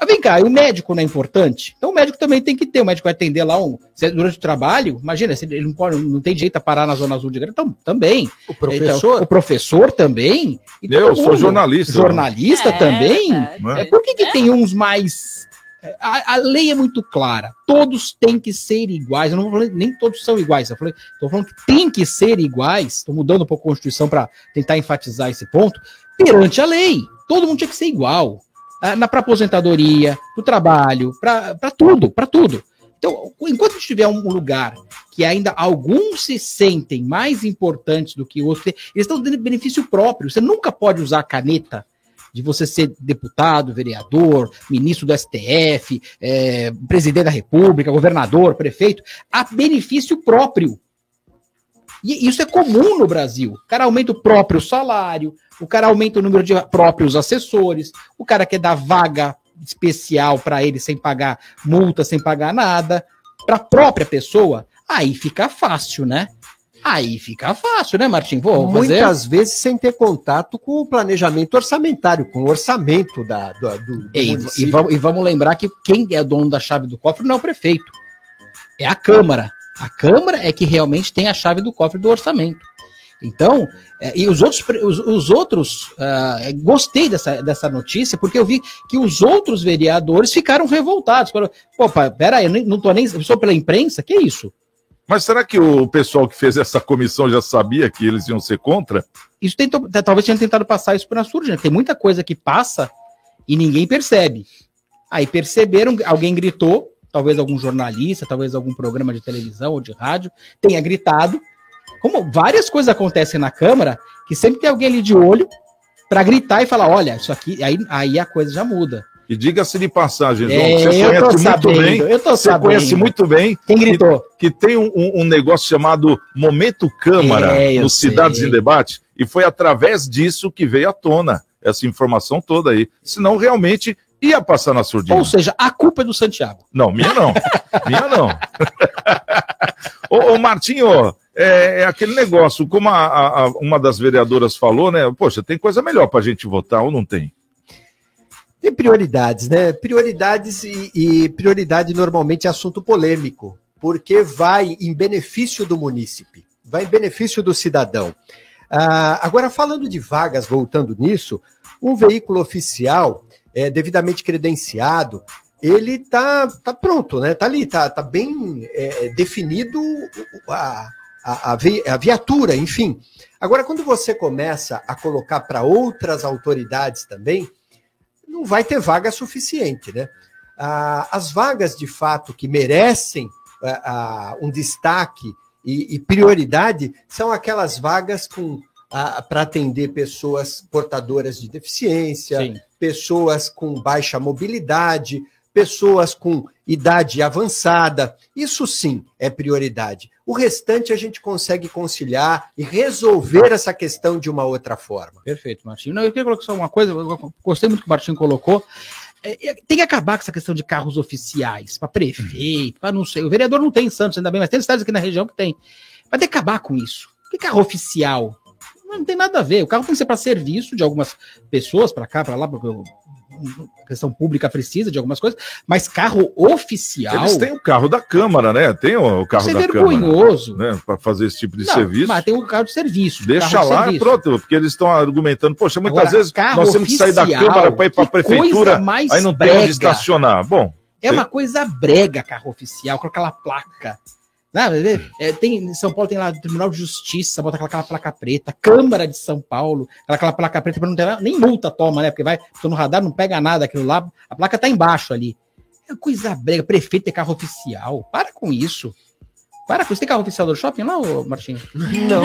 Ah, vem cá, e o médico não é importante? Então o médico também tem que ter, o médico vai atender lá um, se- durante o trabalho, imagina, se ele não, pode, não tem jeito a parar na zona azul de grana, então também. O professor? Então, o professor também. E Eu sou jornalista. Jornalista É, também. Né? É, por que, que tem uns mais. A, a lei é muito clara. Todos têm que ser iguais. Eu não vou falar, nem todos são iguais. Eu falei, tô falando que tem que ser iguais. Estou mudando um pouco a Constituição para tentar enfatizar esse ponto. Perante a lei. Todo mundo tinha que ser igual. Ah, Na para aposentadoria, para o trabalho, para tudo, para tudo. Então, enquanto tiver um lugar que ainda alguns se sentem mais importantes do que outros, eles estão dando benefício próprio. Você nunca pode usar a caneta de você ser deputado, vereador, ministro do STF, eh, presidente da República, governador, prefeito, a benefício próprio. E isso é comum no Brasil. O cara aumenta o próprio salário, o cara aumenta o número de próprios assessores, o cara quer dar vaga especial para ele sem pagar multa, sem pagar nada, para a própria pessoa. Aí fica fácil, né? Aí fica fácil, né, Martim? Vou fazer. Muitas vezes sem ter contato com o planejamento orçamentário, com o orçamento da, do, do, E, e vamos, e vamos lembrar que quem é dono da chave do cofre não é o prefeito, é a Câmara. A Câmara é que realmente tem a chave do cofre do orçamento. Então, é, e os outros, os, os outros ah, gostei dessa, dessa notícia, porque eu vi que os outros vereadores ficaram revoltados. Falaram, Pô, pai, peraí, eu não tô nem. Sou pela imprensa? Que isso? Mas será que o pessoal que fez essa comissão já sabia que eles iam ser contra? Isso tentou, talvez tenha tentado passar isso para a surge, né? Tem muita coisa que passa e ninguém percebe. Aí perceberam, alguém gritou, talvez algum jornalista, talvez algum programa de televisão ou de rádio tenha gritado. Como várias coisas acontecem na Câmara, que sempre tem alguém ali de olho para gritar e falar: olha, isso aqui, aí, aí a coisa já muda. E diga-se de passagem, João, É, você conhece muito sabendo, bem. eu tô você sabendo. conhece muito bem Quem gritou? que tem um, um- negócio chamado Momento Câmara É, no Cidades sei. em Debate, e foi através disso que veio à tona essa informação toda aí. Senão, realmente ia passar na surdina. Ou seja, a culpa é do Santiago. Não, minha não. minha não. ô, ô, Martinho, é, é aquele negócio, como a- a- a- uma das vereadoras falou, né? Poxa, tem coisa melhor pra gente votar ou não tem? Tem prioridades, né? Prioridades e, e prioridade normalmente é assunto polêmico, porque vai em benefício do munícipe, vai em benefício do cidadão. Ah, agora, falando de vagas, voltando nisso, um veículo oficial, é, devidamente credenciado, ele tá, tá pronto, né? Tá ali, tá, tá bem é, definido a, a, a vi- a viatura, enfim. Agora, quando você começa a colocar para outras autoridades também, não vai ter vaga suficiente, né? Ah, as vagas de fato que merecem ah, ah, um destaque e, e prioridade são aquelas vagas com para atender pessoas portadoras de deficiência, Sim. pessoas com baixa mobilidade, pessoas com idade avançada. Isso sim é prioridade. O restante a gente consegue conciliar e resolver essa questão de uma outra forma. Perfeito, Martinho. Não, eu queria colocar só uma coisa, gostei muito que o Martinho colocou. É, tem que acabar com essa questão de carros oficiais, para prefeito, para não sei. O vereador não tem em Santos, ainda bem, mas tem cidades aqui na região que tem. Vai ter que acabar com isso. Que carro oficial? Não tem nada a ver. O carro tem que ser para serviço de algumas pessoas, para cá, para lá, o- a questão pública precisa de algumas coisas, mas carro oficial. Eles têm o carro da Câmara, né? Tem o, carro Isso é da Câmara. vergonhoso. Né? Para fazer esse tipo de Não, serviço. Mas tem o carro de serviço. Deixa de lá serviço. pronto, porque eles estão argumentando, poxa, muitas Agora, vezes carro nós temos que sair da oficial, Câmara para ir para a Prefeitura, aí não tem brega. onde estacionar. Bom, É uma coisa brega carro oficial, com aquela placa. Né? É, tem, em São Paulo tem lá o Tribunal de Justiça, bota aquela, aquela placa preta, Câmara de São Paulo, aquela, placa preta, não ter nem multa toma, né? Porque vai, tô no radar, não pega nada aquilo lá, a placa tá embaixo ali. É coisa brega, prefeito ter carro oficial. Para com isso. Para com isso. Tem carro oficial do shopping lá, ô Martinho? Não,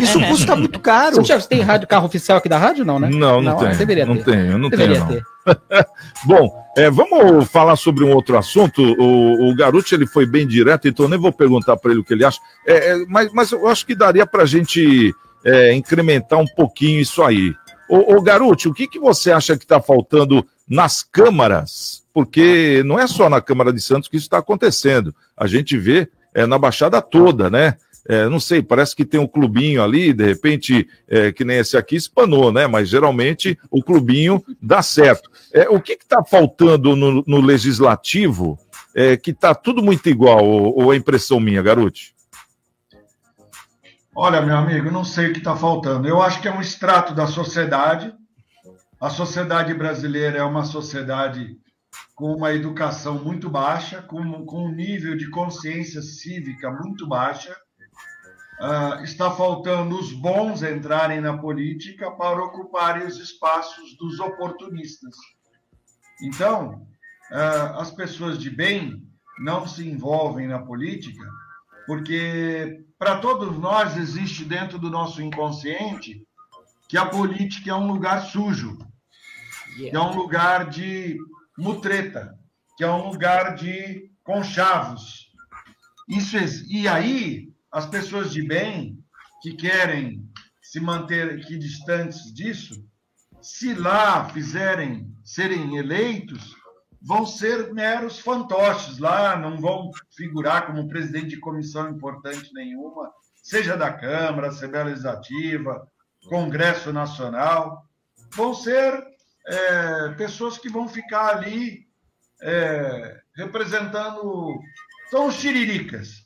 isso, isso custa muito caro. Santiago, você tem rádio, carro oficial aqui da rádio, não, né? não, não, tem. Deveria não ter. tenho, não Deveria tenho. Não. ter. Bom, é, vamos falar sobre um outro assunto. O, o Garuti ele foi bem direto, então nem vou perguntar para ele o que ele acha. É, é, mas, mas eu acho que daria para a gente é, incrementar um pouquinho isso aí. Ô, ô Garuti, o que, que você acha que está faltando nas câmaras? Porque não é só na Câmara de Santos que isso está acontecendo. A gente vê é, na Baixada toda, né? É, não sei, parece que tem um clubinho ali, de repente, é, que nem esse aqui espanou, né? Mas geralmente o clubinho dá certo. É, o que está faltando no, no legislativo é, que está tudo muito igual, ou, ou é impressão minha, Garote? Olha, meu amigo, não sei o que está faltando. Eu acho que é um extrato da sociedade. A sociedade brasileira é uma sociedade com uma educação muito baixa, com, com um nível de consciência cívica muito baixa. Uh, está faltando os bons entrarem na política para ocuparem os espaços dos oportunistas. Então, uh, as pessoas de bem não se envolvem na política, porque para todos nós existe dentro do nosso inconsciente que a política é um lugar sujo, que é um lugar de mutreta, que é um lugar de conchavos. Isso e aí as pessoas de bem que querem se manter aqui distantes disso, se lá fizerem serem eleitos, vão ser meros fantoches lá, não vão figurar como presidente de comissão importante nenhuma, seja da Câmara, Assembleia Legislativa, Congresso Nacional. Vão ser é, pessoas que vão ficar ali é, representando. São os xiriricas.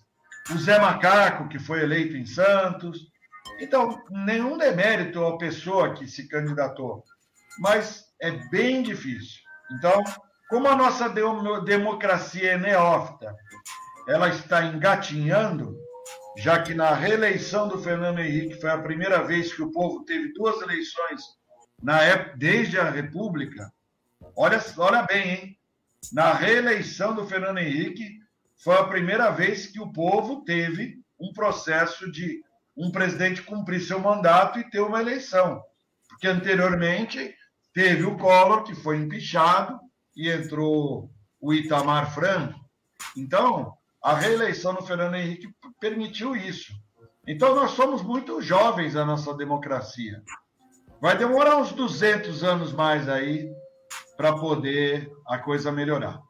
O Zé Macaco, que foi eleito em Santos. Então, nenhum demérito à pessoa que se candidatou, mas é bem difícil. Então, como a nossa democracia é neófita, ela está engatinhando, já que na reeleição do Fernando Henrique foi a primeira vez que o povo teve duas eleições na época, desde a República. Olha, olha bem, hein? Na reeleição do Fernando Henrique foi a primeira vez que o povo teve um processo de um presidente cumprir seu mandato e ter uma eleição. Porque anteriormente teve o Collor, que foi empichado, e entrou o Itamar Franco. Então, a reeleição do Fernando Henrique permitiu isso. Então, nós somos muito jovens na nossa democracia. Vai demorar uns 200 anos mais aí para poder a coisa melhorar.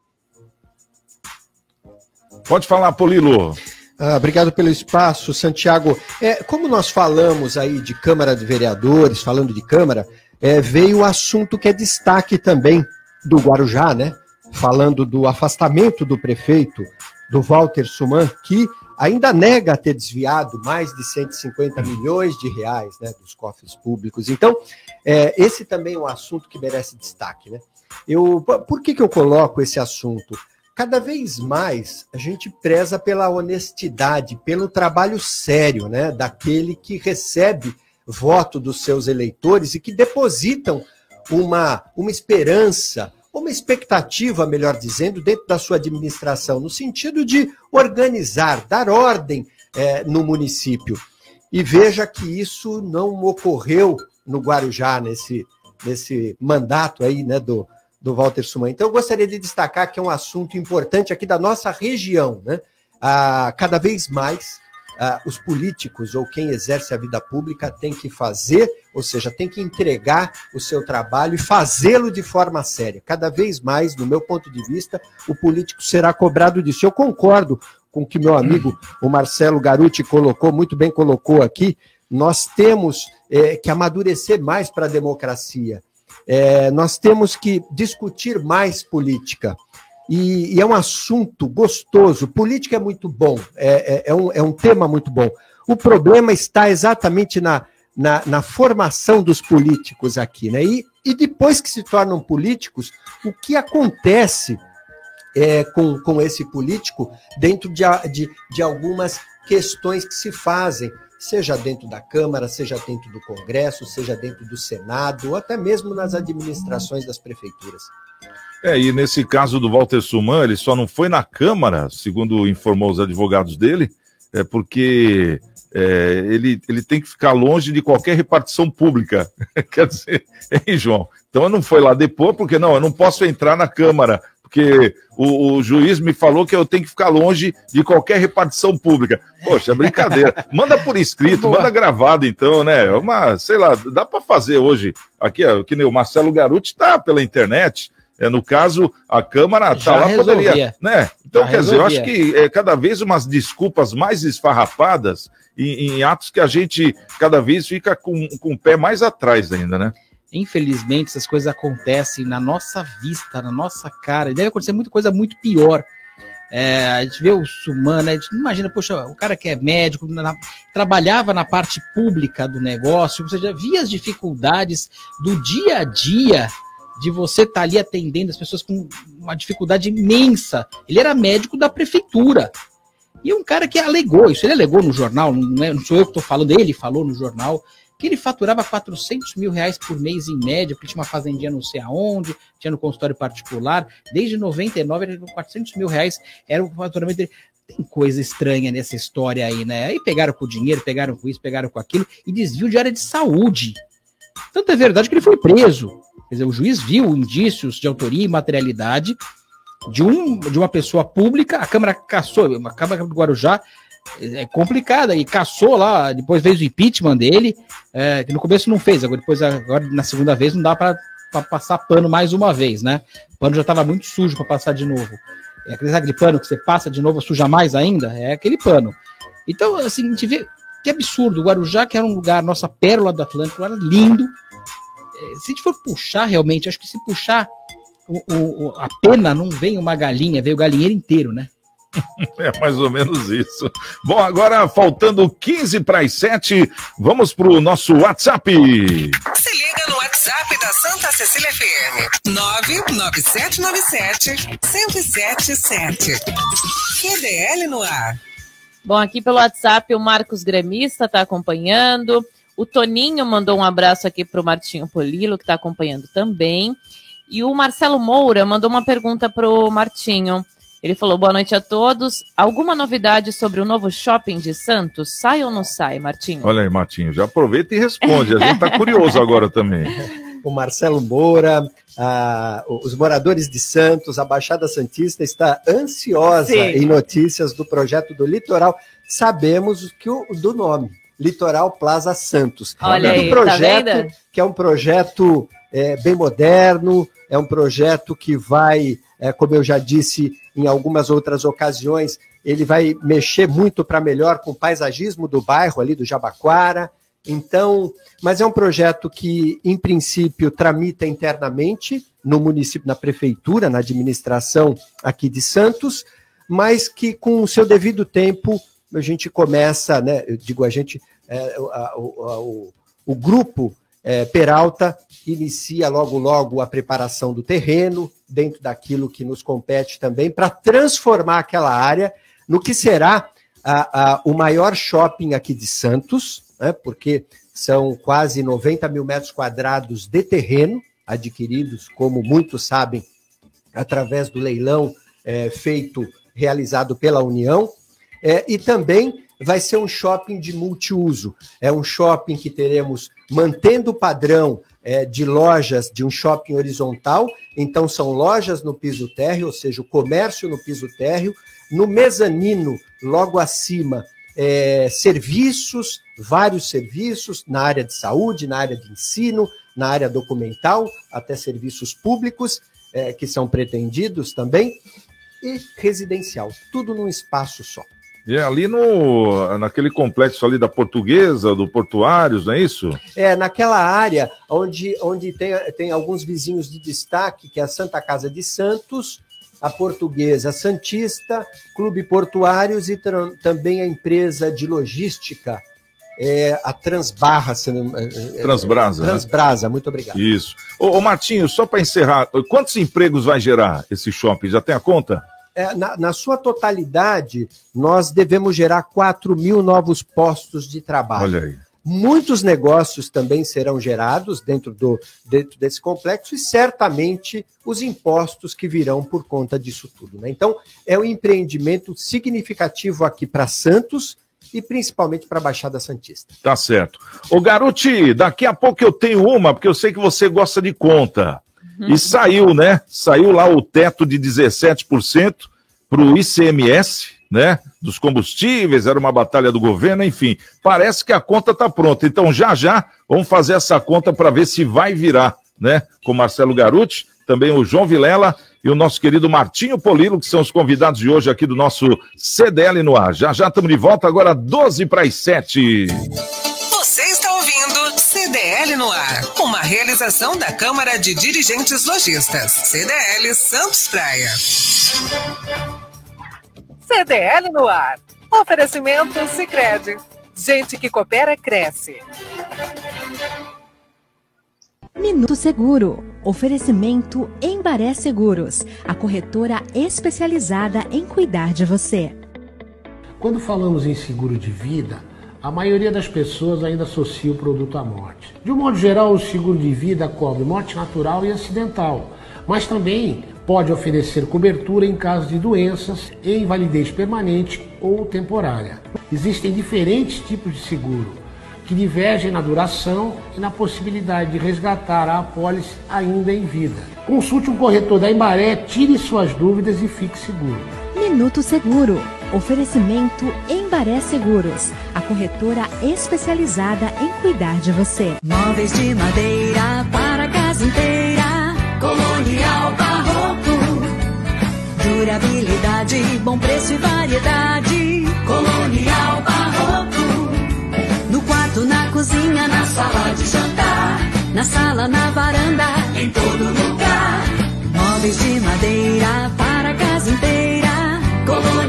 Pode falar, Polilo. Ah, obrigado pelo espaço, Santiago. É, como nós falamos aí de Câmara de Vereadores, falando de Câmara, é, veio o assunto que é destaque também do Guarujá, né? Falando do afastamento do prefeito, do Walter Suman, que ainda nega ter desviado mais de 150 milhões de reais né, dos cofres públicos. Então, é, esse também é um assunto que merece destaque. Né? Eu, por que, que eu coloco esse assunto? Cada vez mais a gente preza pela honestidade, pelo trabalho sério né, daquele que recebe voto dos seus eleitores e que depositam uma, uma esperança, uma expectativa, melhor dizendo, dentro da sua administração, no sentido de organizar, dar ordem é, no município. E veja que isso não ocorreu no Guarujá, nesse, nesse mandato aí, né, do, do Walter Suman. Então, eu gostaria de destacar que é um assunto importante aqui da nossa região, né? Ah, cada vez mais ah, os políticos ou quem exerce a vida pública tem que fazer, ou seja, tem que entregar o seu trabalho e fazê-lo de forma séria. Cada vez mais, do meu ponto de vista, o político será cobrado disso. Eu concordo com o que meu amigo, o Marcelo Garuti, colocou, muito bem colocou aqui. Nós temos é, que amadurecer mais para a democracia. É, nós temos que discutir mais política. E, e, é um assunto gostoso. Política é muito bom, é, é, é, um, é um tema muito bom. O problema está exatamente na, na, na formação dos políticos aqui, né? E, e depois que se tornam políticos, o que acontece é, com, com esse político dentro de, de, de algumas questões que se fazem, seja dentro da Câmara, seja dentro do Congresso, seja dentro do Senado, ou até mesmo nas administrações das prefeituras. É, e nesse caso do Walter Suman, ele só não foi na Câmara, segundo informou os advogados dele, é porque é, ele, ele tem que ficar longe de qualquer repartição pública. Quer dizer, hein, João? Então não foi lá depois, porque não, eu não posso entrar na Câmara, porque o, o, juiz me falou que eu tenho que ficar longe de qualquer repartição pública. Poxa, é brincadeira. Manda por escrito, manda gravado, então, né? Uma, sei lá, dá para fazer hoje. Aqui, que nem o Marcelo Garuti está pela internet. É, no caso, a Câmara está lá, resolvia. poderia. Né? Então, Já quer dizer, eu acho resolvia. que é cada vez umas desculpas mais esfarrapadas em, em atos que a gente cada vez fica com, com o pé mais atrás ainda, né? Infelizmente, essas coisas acontecem na nossa vista, na nossa cara. E deve acontecer muita coisa muito pior. É, a gente vê o Sumano, a gente imagina, poxa, o cara que é médico, na- trabalhava na parte pública do negócio, ou seja, via as dificuldades do dia a dia de você estar ali atendendo as pessoas com uma dificuldade imensa. Ele era médico da prefeitura. E um cara que alegou, isso ele alegou no jornal, não, é- não sou eu que estou falando, ele falou no jornal, que ele faturava 400 mil reais por mês em média, porque tinha uma fazendinha não sei aonde, tinha no consultório particular, desde 99 ele com 400 mil reais era o faturamento dele. Tem coisa estranha nessa história aí, né? Aí pegaram com o dinheiro, pegaram com isso, pegaram com aquilo, e desvio de área de saúde. Tanto é verdade que ele foi preso. Quer dizer, o juiz viu indícios de autoria e materialidade de, um, de uma pessoa pública, a Câmara caçou, a Câmara do Guarujá é complicada, e caçou lá, depois fez o impeachment dele, é, que no começo não fez, agora depois, agora na segunda vez, não dá para passar pano mais uma vez, né? O pano já estava muito sujo para passar de novo. É aquele, aquele pano que você passa de novo, suja mais ainda? É aquele pano. Então, assim, a gente vê que absurdo. O Guarujá, que era um lugar, nossa pérola do Atlântico, era lindo. É, Se a gente for puxar realmente, acho que se puxar o, o- o- a pena, não vem uma galinha, veio o galinheiro inteiro, né? É mais ou menos isso. Bom, agora faltando 15 para as 7, vamos para o nosso WhatsApp. Se liga no WhatsApp da Santa Cecília FM. 99797 1077. QDL no ar. Bom, aqui pelo WhatsApp o Marcos Gremista está acompanhando. O Toninho mandou um abraço aqui para o Martinho Polilo, que está acompanhando também. E o Marcelo Moura mandou uma pergunta para o Martinho. Ele falou: boa noite a todos. Alguma novidade sobre o novo shopping de Santos? Sai ou não sai, Martinho? Olha aí, Martinho, já aproveita e responde. A gente está curioso agora também. o Marcelo Moura, ah, os moradores de Santos, a Baixada Santista está ansiosa Sim. em notícias do projeto do Litoral. Sabemos que o do nome, Litoral Plaza Santos. Olha aí, do projeto, tá que é um projeto é, bem moderno, é um projeto que vai, é, como eu já disse em algumas outras ocasiões, ele vai mexer muito para melhor com o paisagismo do bairro ali do Jabaquara. Então, mas é um projeto que, em princípio, tramita internamente no município, na prefeitura, na administração aqui de Santos, mas que com o seu devido tempo a gente começa, né? Eu digo a gente, é, a- o- o grupo é, Peralta inicia logo logo a preparação do terreno dentro daquilo que nos compete também para transformar aquela área no que será a- a- o maior shopping aqui de Santos, né, porque são quase 90 mil metros quadrados de terreno adquiridos, como muitos sabem, através do leilão é, feito, realizado pela União, É, e também vai ser um shopping de multiuso. É um shopping que teremos, mantendo o padrão é, de lojas de um shopping horizontal, então são lojas no piso térreo, ou seja, o comércio no piso térreo, no mezanino, logo acima, é, serviços, vários serviços na área de saúde, na área de ensino, na área documental, até serviços públicos é, que são pretendidos também, e residencial, tudo num espaço só. E é ali no, naquele complexo ali da Portuguesa, do Portuários, não é isso? É, naquela área onde, onde tem, tem alguns vizinhos de destaque, que é a Santa Casa de Santos, a Portuguesa Santista, Clube Portuários e também a empresa de logística, é, a Transbarra. não- é, é, Transbrasa, né? Transbrasa, muito obrigado. Isso. Ô, ô Martinho, só para encerrar, quantos empregos vai gerar esse shopping? Já tem a conta? É, na, na sua totalidade, nós devemos gerar 4 mil novos postos de trabalho. Olha aí. Muitos negócios também serão gerados dentro, do, dentro desse complexo e certamente os impostos que virão por conta disso tudo. né? Então, é um empreendimento significativo aqui para Santos e principalmente para a Baixada Santista. Tá certo. Ô, Garote, daqui a pouco eu tenho uma, porque eu sei que você gosta de conta. E saiu, né? Saiu lá o teto de 17% para o ICMS, né? Dos combustíveis, era uma batalha do governo, enfim. Parece que a conta está pronta. Então, já já, vamos fazer essa conta para ver se vai virar, né? Com Marcelo Garuti, também o João Vilela e o nosso querido Martinho Polilo, que são os convidados de hoje aqui do nosso CDL no ar. Já já estamos de volta, agora 12 para as 7. CDL no ar, uma realização da Câmara de Dirigentes Lojistas, CDL Santos Praia. CDL no ar. Oferecimento Sicredi. Gente que coopera cresce. Minuto Seguro. Oferecimento Embaré Seguros, a corretora especializada em cuidar de você. Quando falamos em seguro de vida, a maioria das pessoas ainda associa o produto à morte. De um modo geral, o seguro de vida cobre morte natural e acidental, mas também pode oferecer cobertura em caso de doenças e invalidez permanente ou temporária. Existem diferentes tipos de seguro que divergem na duração e na possibilidade de resgatar a apólice ainda em vida. Consulte um corretor da Embaré, tire suas dúvidas e fique seguro. Minuto Seguro. Oferecimento Embaré Seguros, a corretora especializada em cuidar de você. Móveis de madeira para casa inteira. Colonial Barroco. Durabilidade, bom preço e variedade. Colonial Barroco. No quarto, na cozinha, na sala de jantar. Na sala, na varanda, em todo lugar. Móveis de madeira para.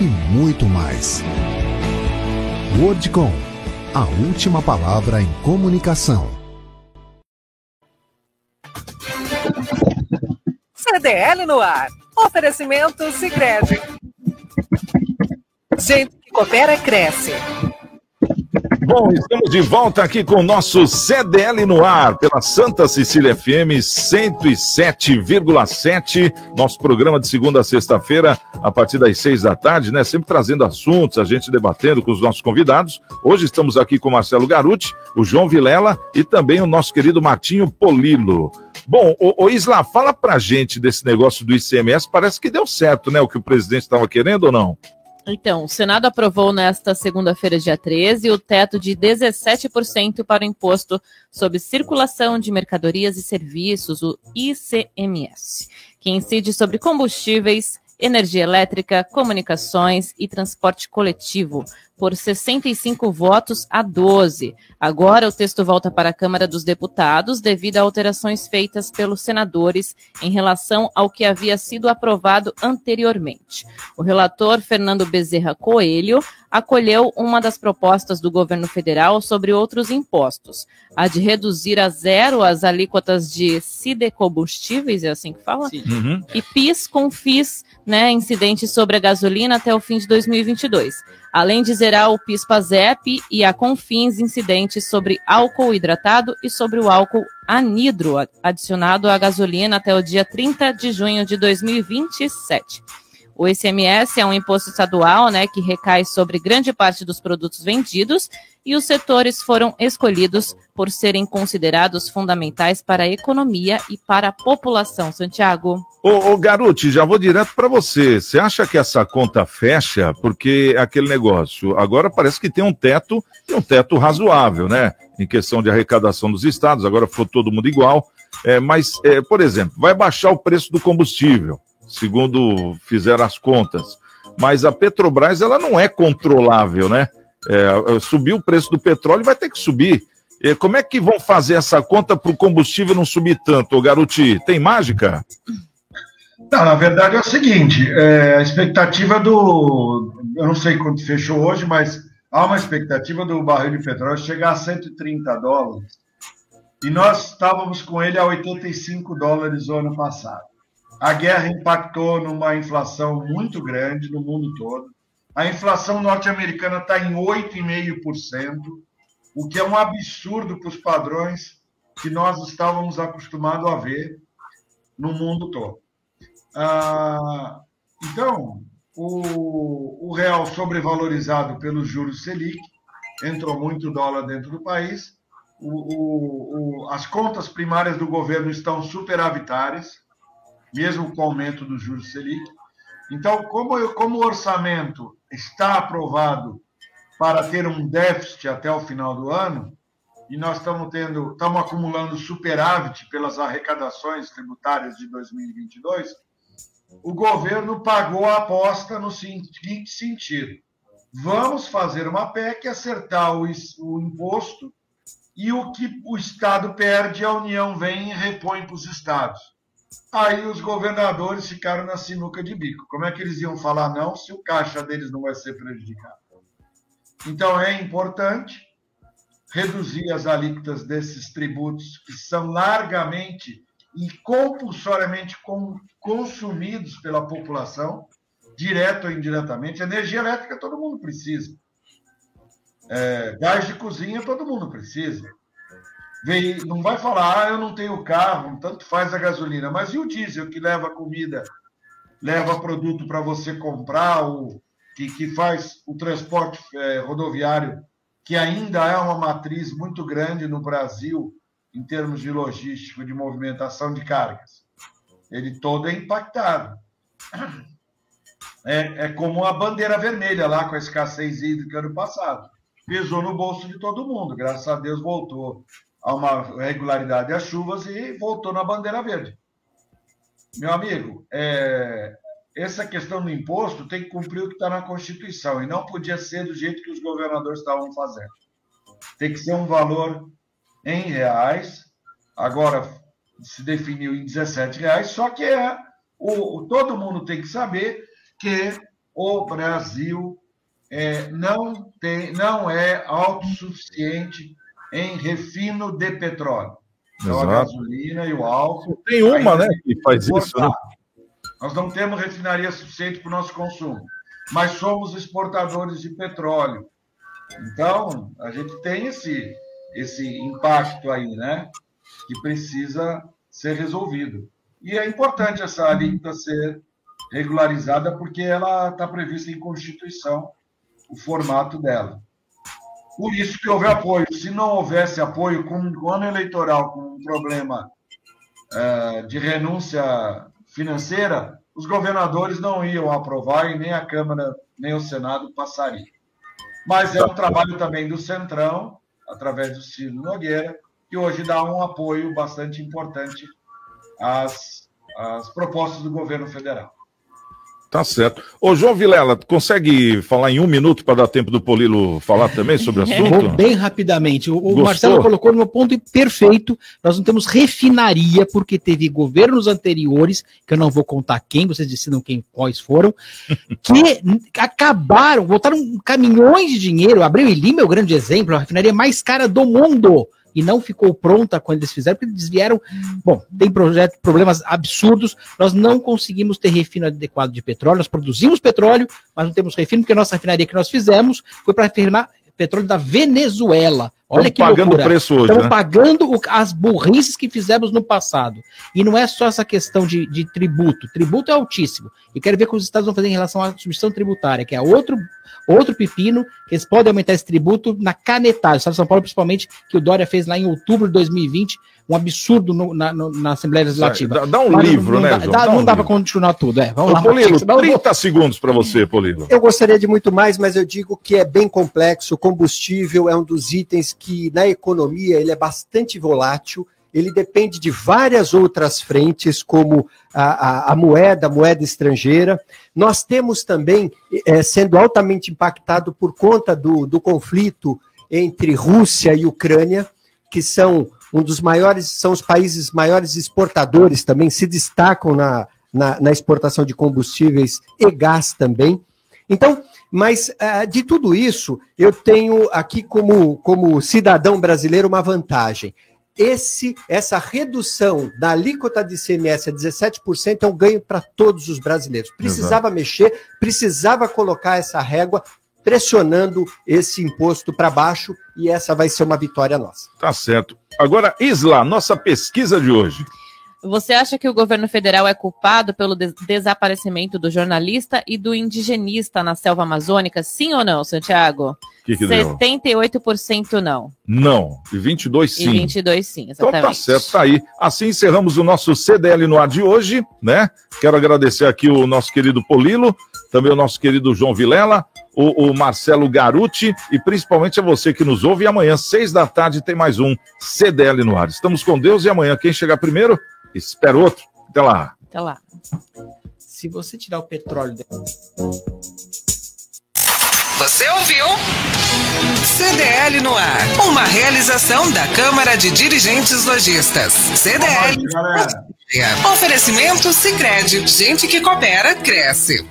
e muito mais. Wordcom, a última palavra em comunicação. CDL no ar. Oferecimento Sicredi. Gente que coopera cresce. Bom, estamos de volta aqui com o nosso CDL no ar, pela Santa Cecília FM 107,7. Nosso programa de segunda a sexta-feira, a partir das seis da tarde, né? Sempre trazendo assuntos, a gente debatendo com os nossos convidados. Hoje estamos aqui com o Marcelo Garuti, o João Vilela e também o nosso querido Martinho Polilo. Bom, o, Isla, fala pra gente desse negócio do ICMS. Parece que deu certo, né? O que o presidente estava querendo ou não? Então, o Senado aprovou nesta segunda-feira, dia 13, o teto de 17% para o imposto sobre circulação de mercadorias e serviços, o ICMS, que incide sobre combustíveis, energia elétrica, comunicações e transporte coletivo, por 65 votos a 12. Agora o texto volta para a Câmara dos Deputados devido a alterações feitas pelos senadores em relação ao que havia sido aprovado anteriormente. O relator Fernando Bezerra Coelho acolheu uma das propostas do governo federal sobre outros impostos, a de reduzir a zero as alíquotas de sidecombustíveis, é assim que fala? Uhum. E PIS com FIS, né, incidentes sobre a gasolina até o fim de 2022 além de zerar o PIS-PASEP e a Confins incidentes sobre álcool hidratado e sobre o álcool anidro adicionado à gasolina até o dia 30 de junho de 2027. O ICMS é um imposto estadual, né, que recai sobre grande parte dos produtos vendidos e os setores foram escolhidos por serem considerados fundamentais para a economia e para a população. Santiago. Ô, ô já vou direto para você. Você acha que essa conta fecha? Porque aquele negócio, agora parece que tem um teto e um teto razoável, né? Em questão de arrecadação dos estados, agora for todo mundo igual. É, mas, é, por exemplo, vai baixar o preço do combustível segundo fizeram as contas. Mas a Petrobras ela não é controlável, né? É, subir o preço do petróleo vai ter que subir. E como é que vão fazer essa conta para o combustível não subir tanto, Garuti? Tem mágica? Não, na verdade é o seguinte: é, a expectativa do. Eu não sei quanto fechou hoje, mas há uma expectativa do barril de petróleo chegar a 130 dólares. E nós estávamos com ele a 85 dólares o ano passado. A guerra impactou numa inflação muito grande no mundo todo. A inflação norte-americana está em 8,5%, o que é um absurdo para os padrões que nós estávamos acostumados a ver no mundo todo. Ah, então, o, o real sobrevalorizado pelos juros Selic, entrou muito dólar dentro do país, o, o, o, as contas primárias do governo estão superavitárias, mesmo com o aumento dos juros Selic. Então, como, eu, como o orçamento está aprovado para ter um déficit até o final do ano, e nós estamos tendo, estamos acumulando superávit pelas arrecadações tributárias de 2022, o governo pagou a aposta no seguinte sentido: vamos fazer uma PEC, acertar o, o imposto e o que o Estado perde, a União vem e repõe para os Estados. Aí os governadores ficaram na sinuca de bico. Como é que eles iam falar não se o caixa deles não vai ser prejudicado? Então é importante reduzir as alíquotas desses tributos que são largamente e compulsoriamente consumidos pela população, direto ou indiretamente. Energia elétrica todo mundo precisa. É, gás de cozinha todo mundo precisa. Não vai falar, ah, eu não tenho carro, tanto faz a gasolina. Mas e o diesel que leva comida, leva produto para você comprar, o, que, que faz o transporte é, rodoviário, que ainda é uma matriz muito grande no Brasil, em termos de logística, de movimentação de cargas. Ele todo é impactado. É, é como a bandeira vermelha lá com a escassez hídrica ano passado. Pesou no bolso de todo mundo. Graças a Deus voltou a uma regularidade as chuvas e voltou na bandeira verde. Meu amigo, é, essa questão do imposto tem que cumprir o que está na Constituição e não podia ser do jeito que os governadores estavam fazendo. Tem que ser um valor em reais, agora se definiu em 17 reais, só que é, o, todo mundo tem que saber que o Brasil é, não, tem, não é autossuficiente em refino de petróleo. Então, a gasolina e o álcool. Tem uma, né, que faz isso, né? Nós não temos refinaria suficiente para o nosso consumo, mas somos exportadores de petróleo. Então, a gente tem esse, esse impacto aí, né? Que precisa ser resolvido. E é importante essa alíquota ser regularizada, porque ela está prevista em Constituição, o formato dela. Por isso que houve apoio. Se não houvesse apoio com o ano eleitoral, com um problema é, de renúncia financeira, os governadores não iam aprovar e nem a Câmara nem o Senado passariam. Mas é um trabalho também do Centrão, através do Ciro Nogueira, que hoje dá um apoio bastante importante às, às propostas do governo federal. Tá certo. Ô, João Vilela, consegue falar em um minuto para dar tempo do Polilo falar também sobre o assunto? Vou bem rapidamente. O, o Marcelo colocou no ponto perfeito. Nós não temos refinaria, porque teve governos anteriores, que eu não vou contar quem, vocês decidam quem quais foram, que acabaram, botaram caminhões de dinheiro. Abreu e Lima é o grande exemplo, a refinaria mais cara do mundo e não ficou pronta quando eles fizeram, porque eles vieram. Bom, tem projeto, problemas absurdos. Nós não conseguimos ter refino adequado de petróleo. Nós produzimos petróleo, mas não temos refino, porque a nossa refinaria que nós fizemos foi para refinar petróleo da Venezuela. Olha Estamos que pagando loucura. preço hoje. Estamos né? pagando o, as burrices que fizemos no passado. E não é só essa questão de, de tributo. Tributo é altíssimo. E quero ver o que os Estados vão fazer em relação à submissão tributária, que é outro, outro pepino, que eles podem aumentar esse tributo na canetada. O Estado de São Paulo, principalmente, que o Dória fez lá em outubro de 2020, um absurdo no, na, no, na, Assembleia Legislativa. Dá, dá um Mas livro, não, né, dá, João? Dá, dá não um dá para continuar tudo. É, vamos Ô, lá. Polilo, 30 segundos para você, Polilo. Eu gostaria de muito mais, mas eu digo que é bem complexo. O combustível é um dos itens que, na economia, ele é bastante volátil ele depende de várias outras frentes, como a, a, a moeda, a moeda estrangeira. Nós temos também, é, sendo altamente impactado por conta do, do conflito entre Rússia e Ucrânia, que são um dos maiores, são os países maiores exportadores também, se destacam na, na, na exportação de combustíveis e gás também. Então, mas uh, de tudo isso, eu tenho aqui como, como cidadão brasileiro uma vantagem. Esse, essa redução da alíquota de ICMS a 17% é um ganho para todos os brasileiros. Precisava Exato. mexer, precisava colocar essa régua pressionando esse imposto para baixo e essa vai ser uma vitória nossa. Tá certo. Agora, Isla, nossa pesquisa de hoje. Você acha que o governo federal é culpado pelo des- desaparecimento do jornalista e do indigenista na selva amazônica? Sim ou não, Santiago? Que que deu? 78% não. Não. E 22 sim. E 22 sim, Então exatamente. tá certo, tá aí. Assim encerramos o nosso CDL no ar de hoje, né? Quero agradecer aqui o nosso querido Polilo, também o nosso querido João Vilela, o, o Marcelo Garuti e principalmente a você que nos ouve. E amanhã, seis da tarde, tem mais um CDL no ar. Estamos com Deus e amanhã quem chegar primeiro, espera outro. Até lá. Até lá. Se você tirar o petróleo. Você ouviu? CDL no ar. Uma realização da Câmara de Dirigentes Lojistas. CDL. Oferecimento Sicredi. Gente que coopera, cresce.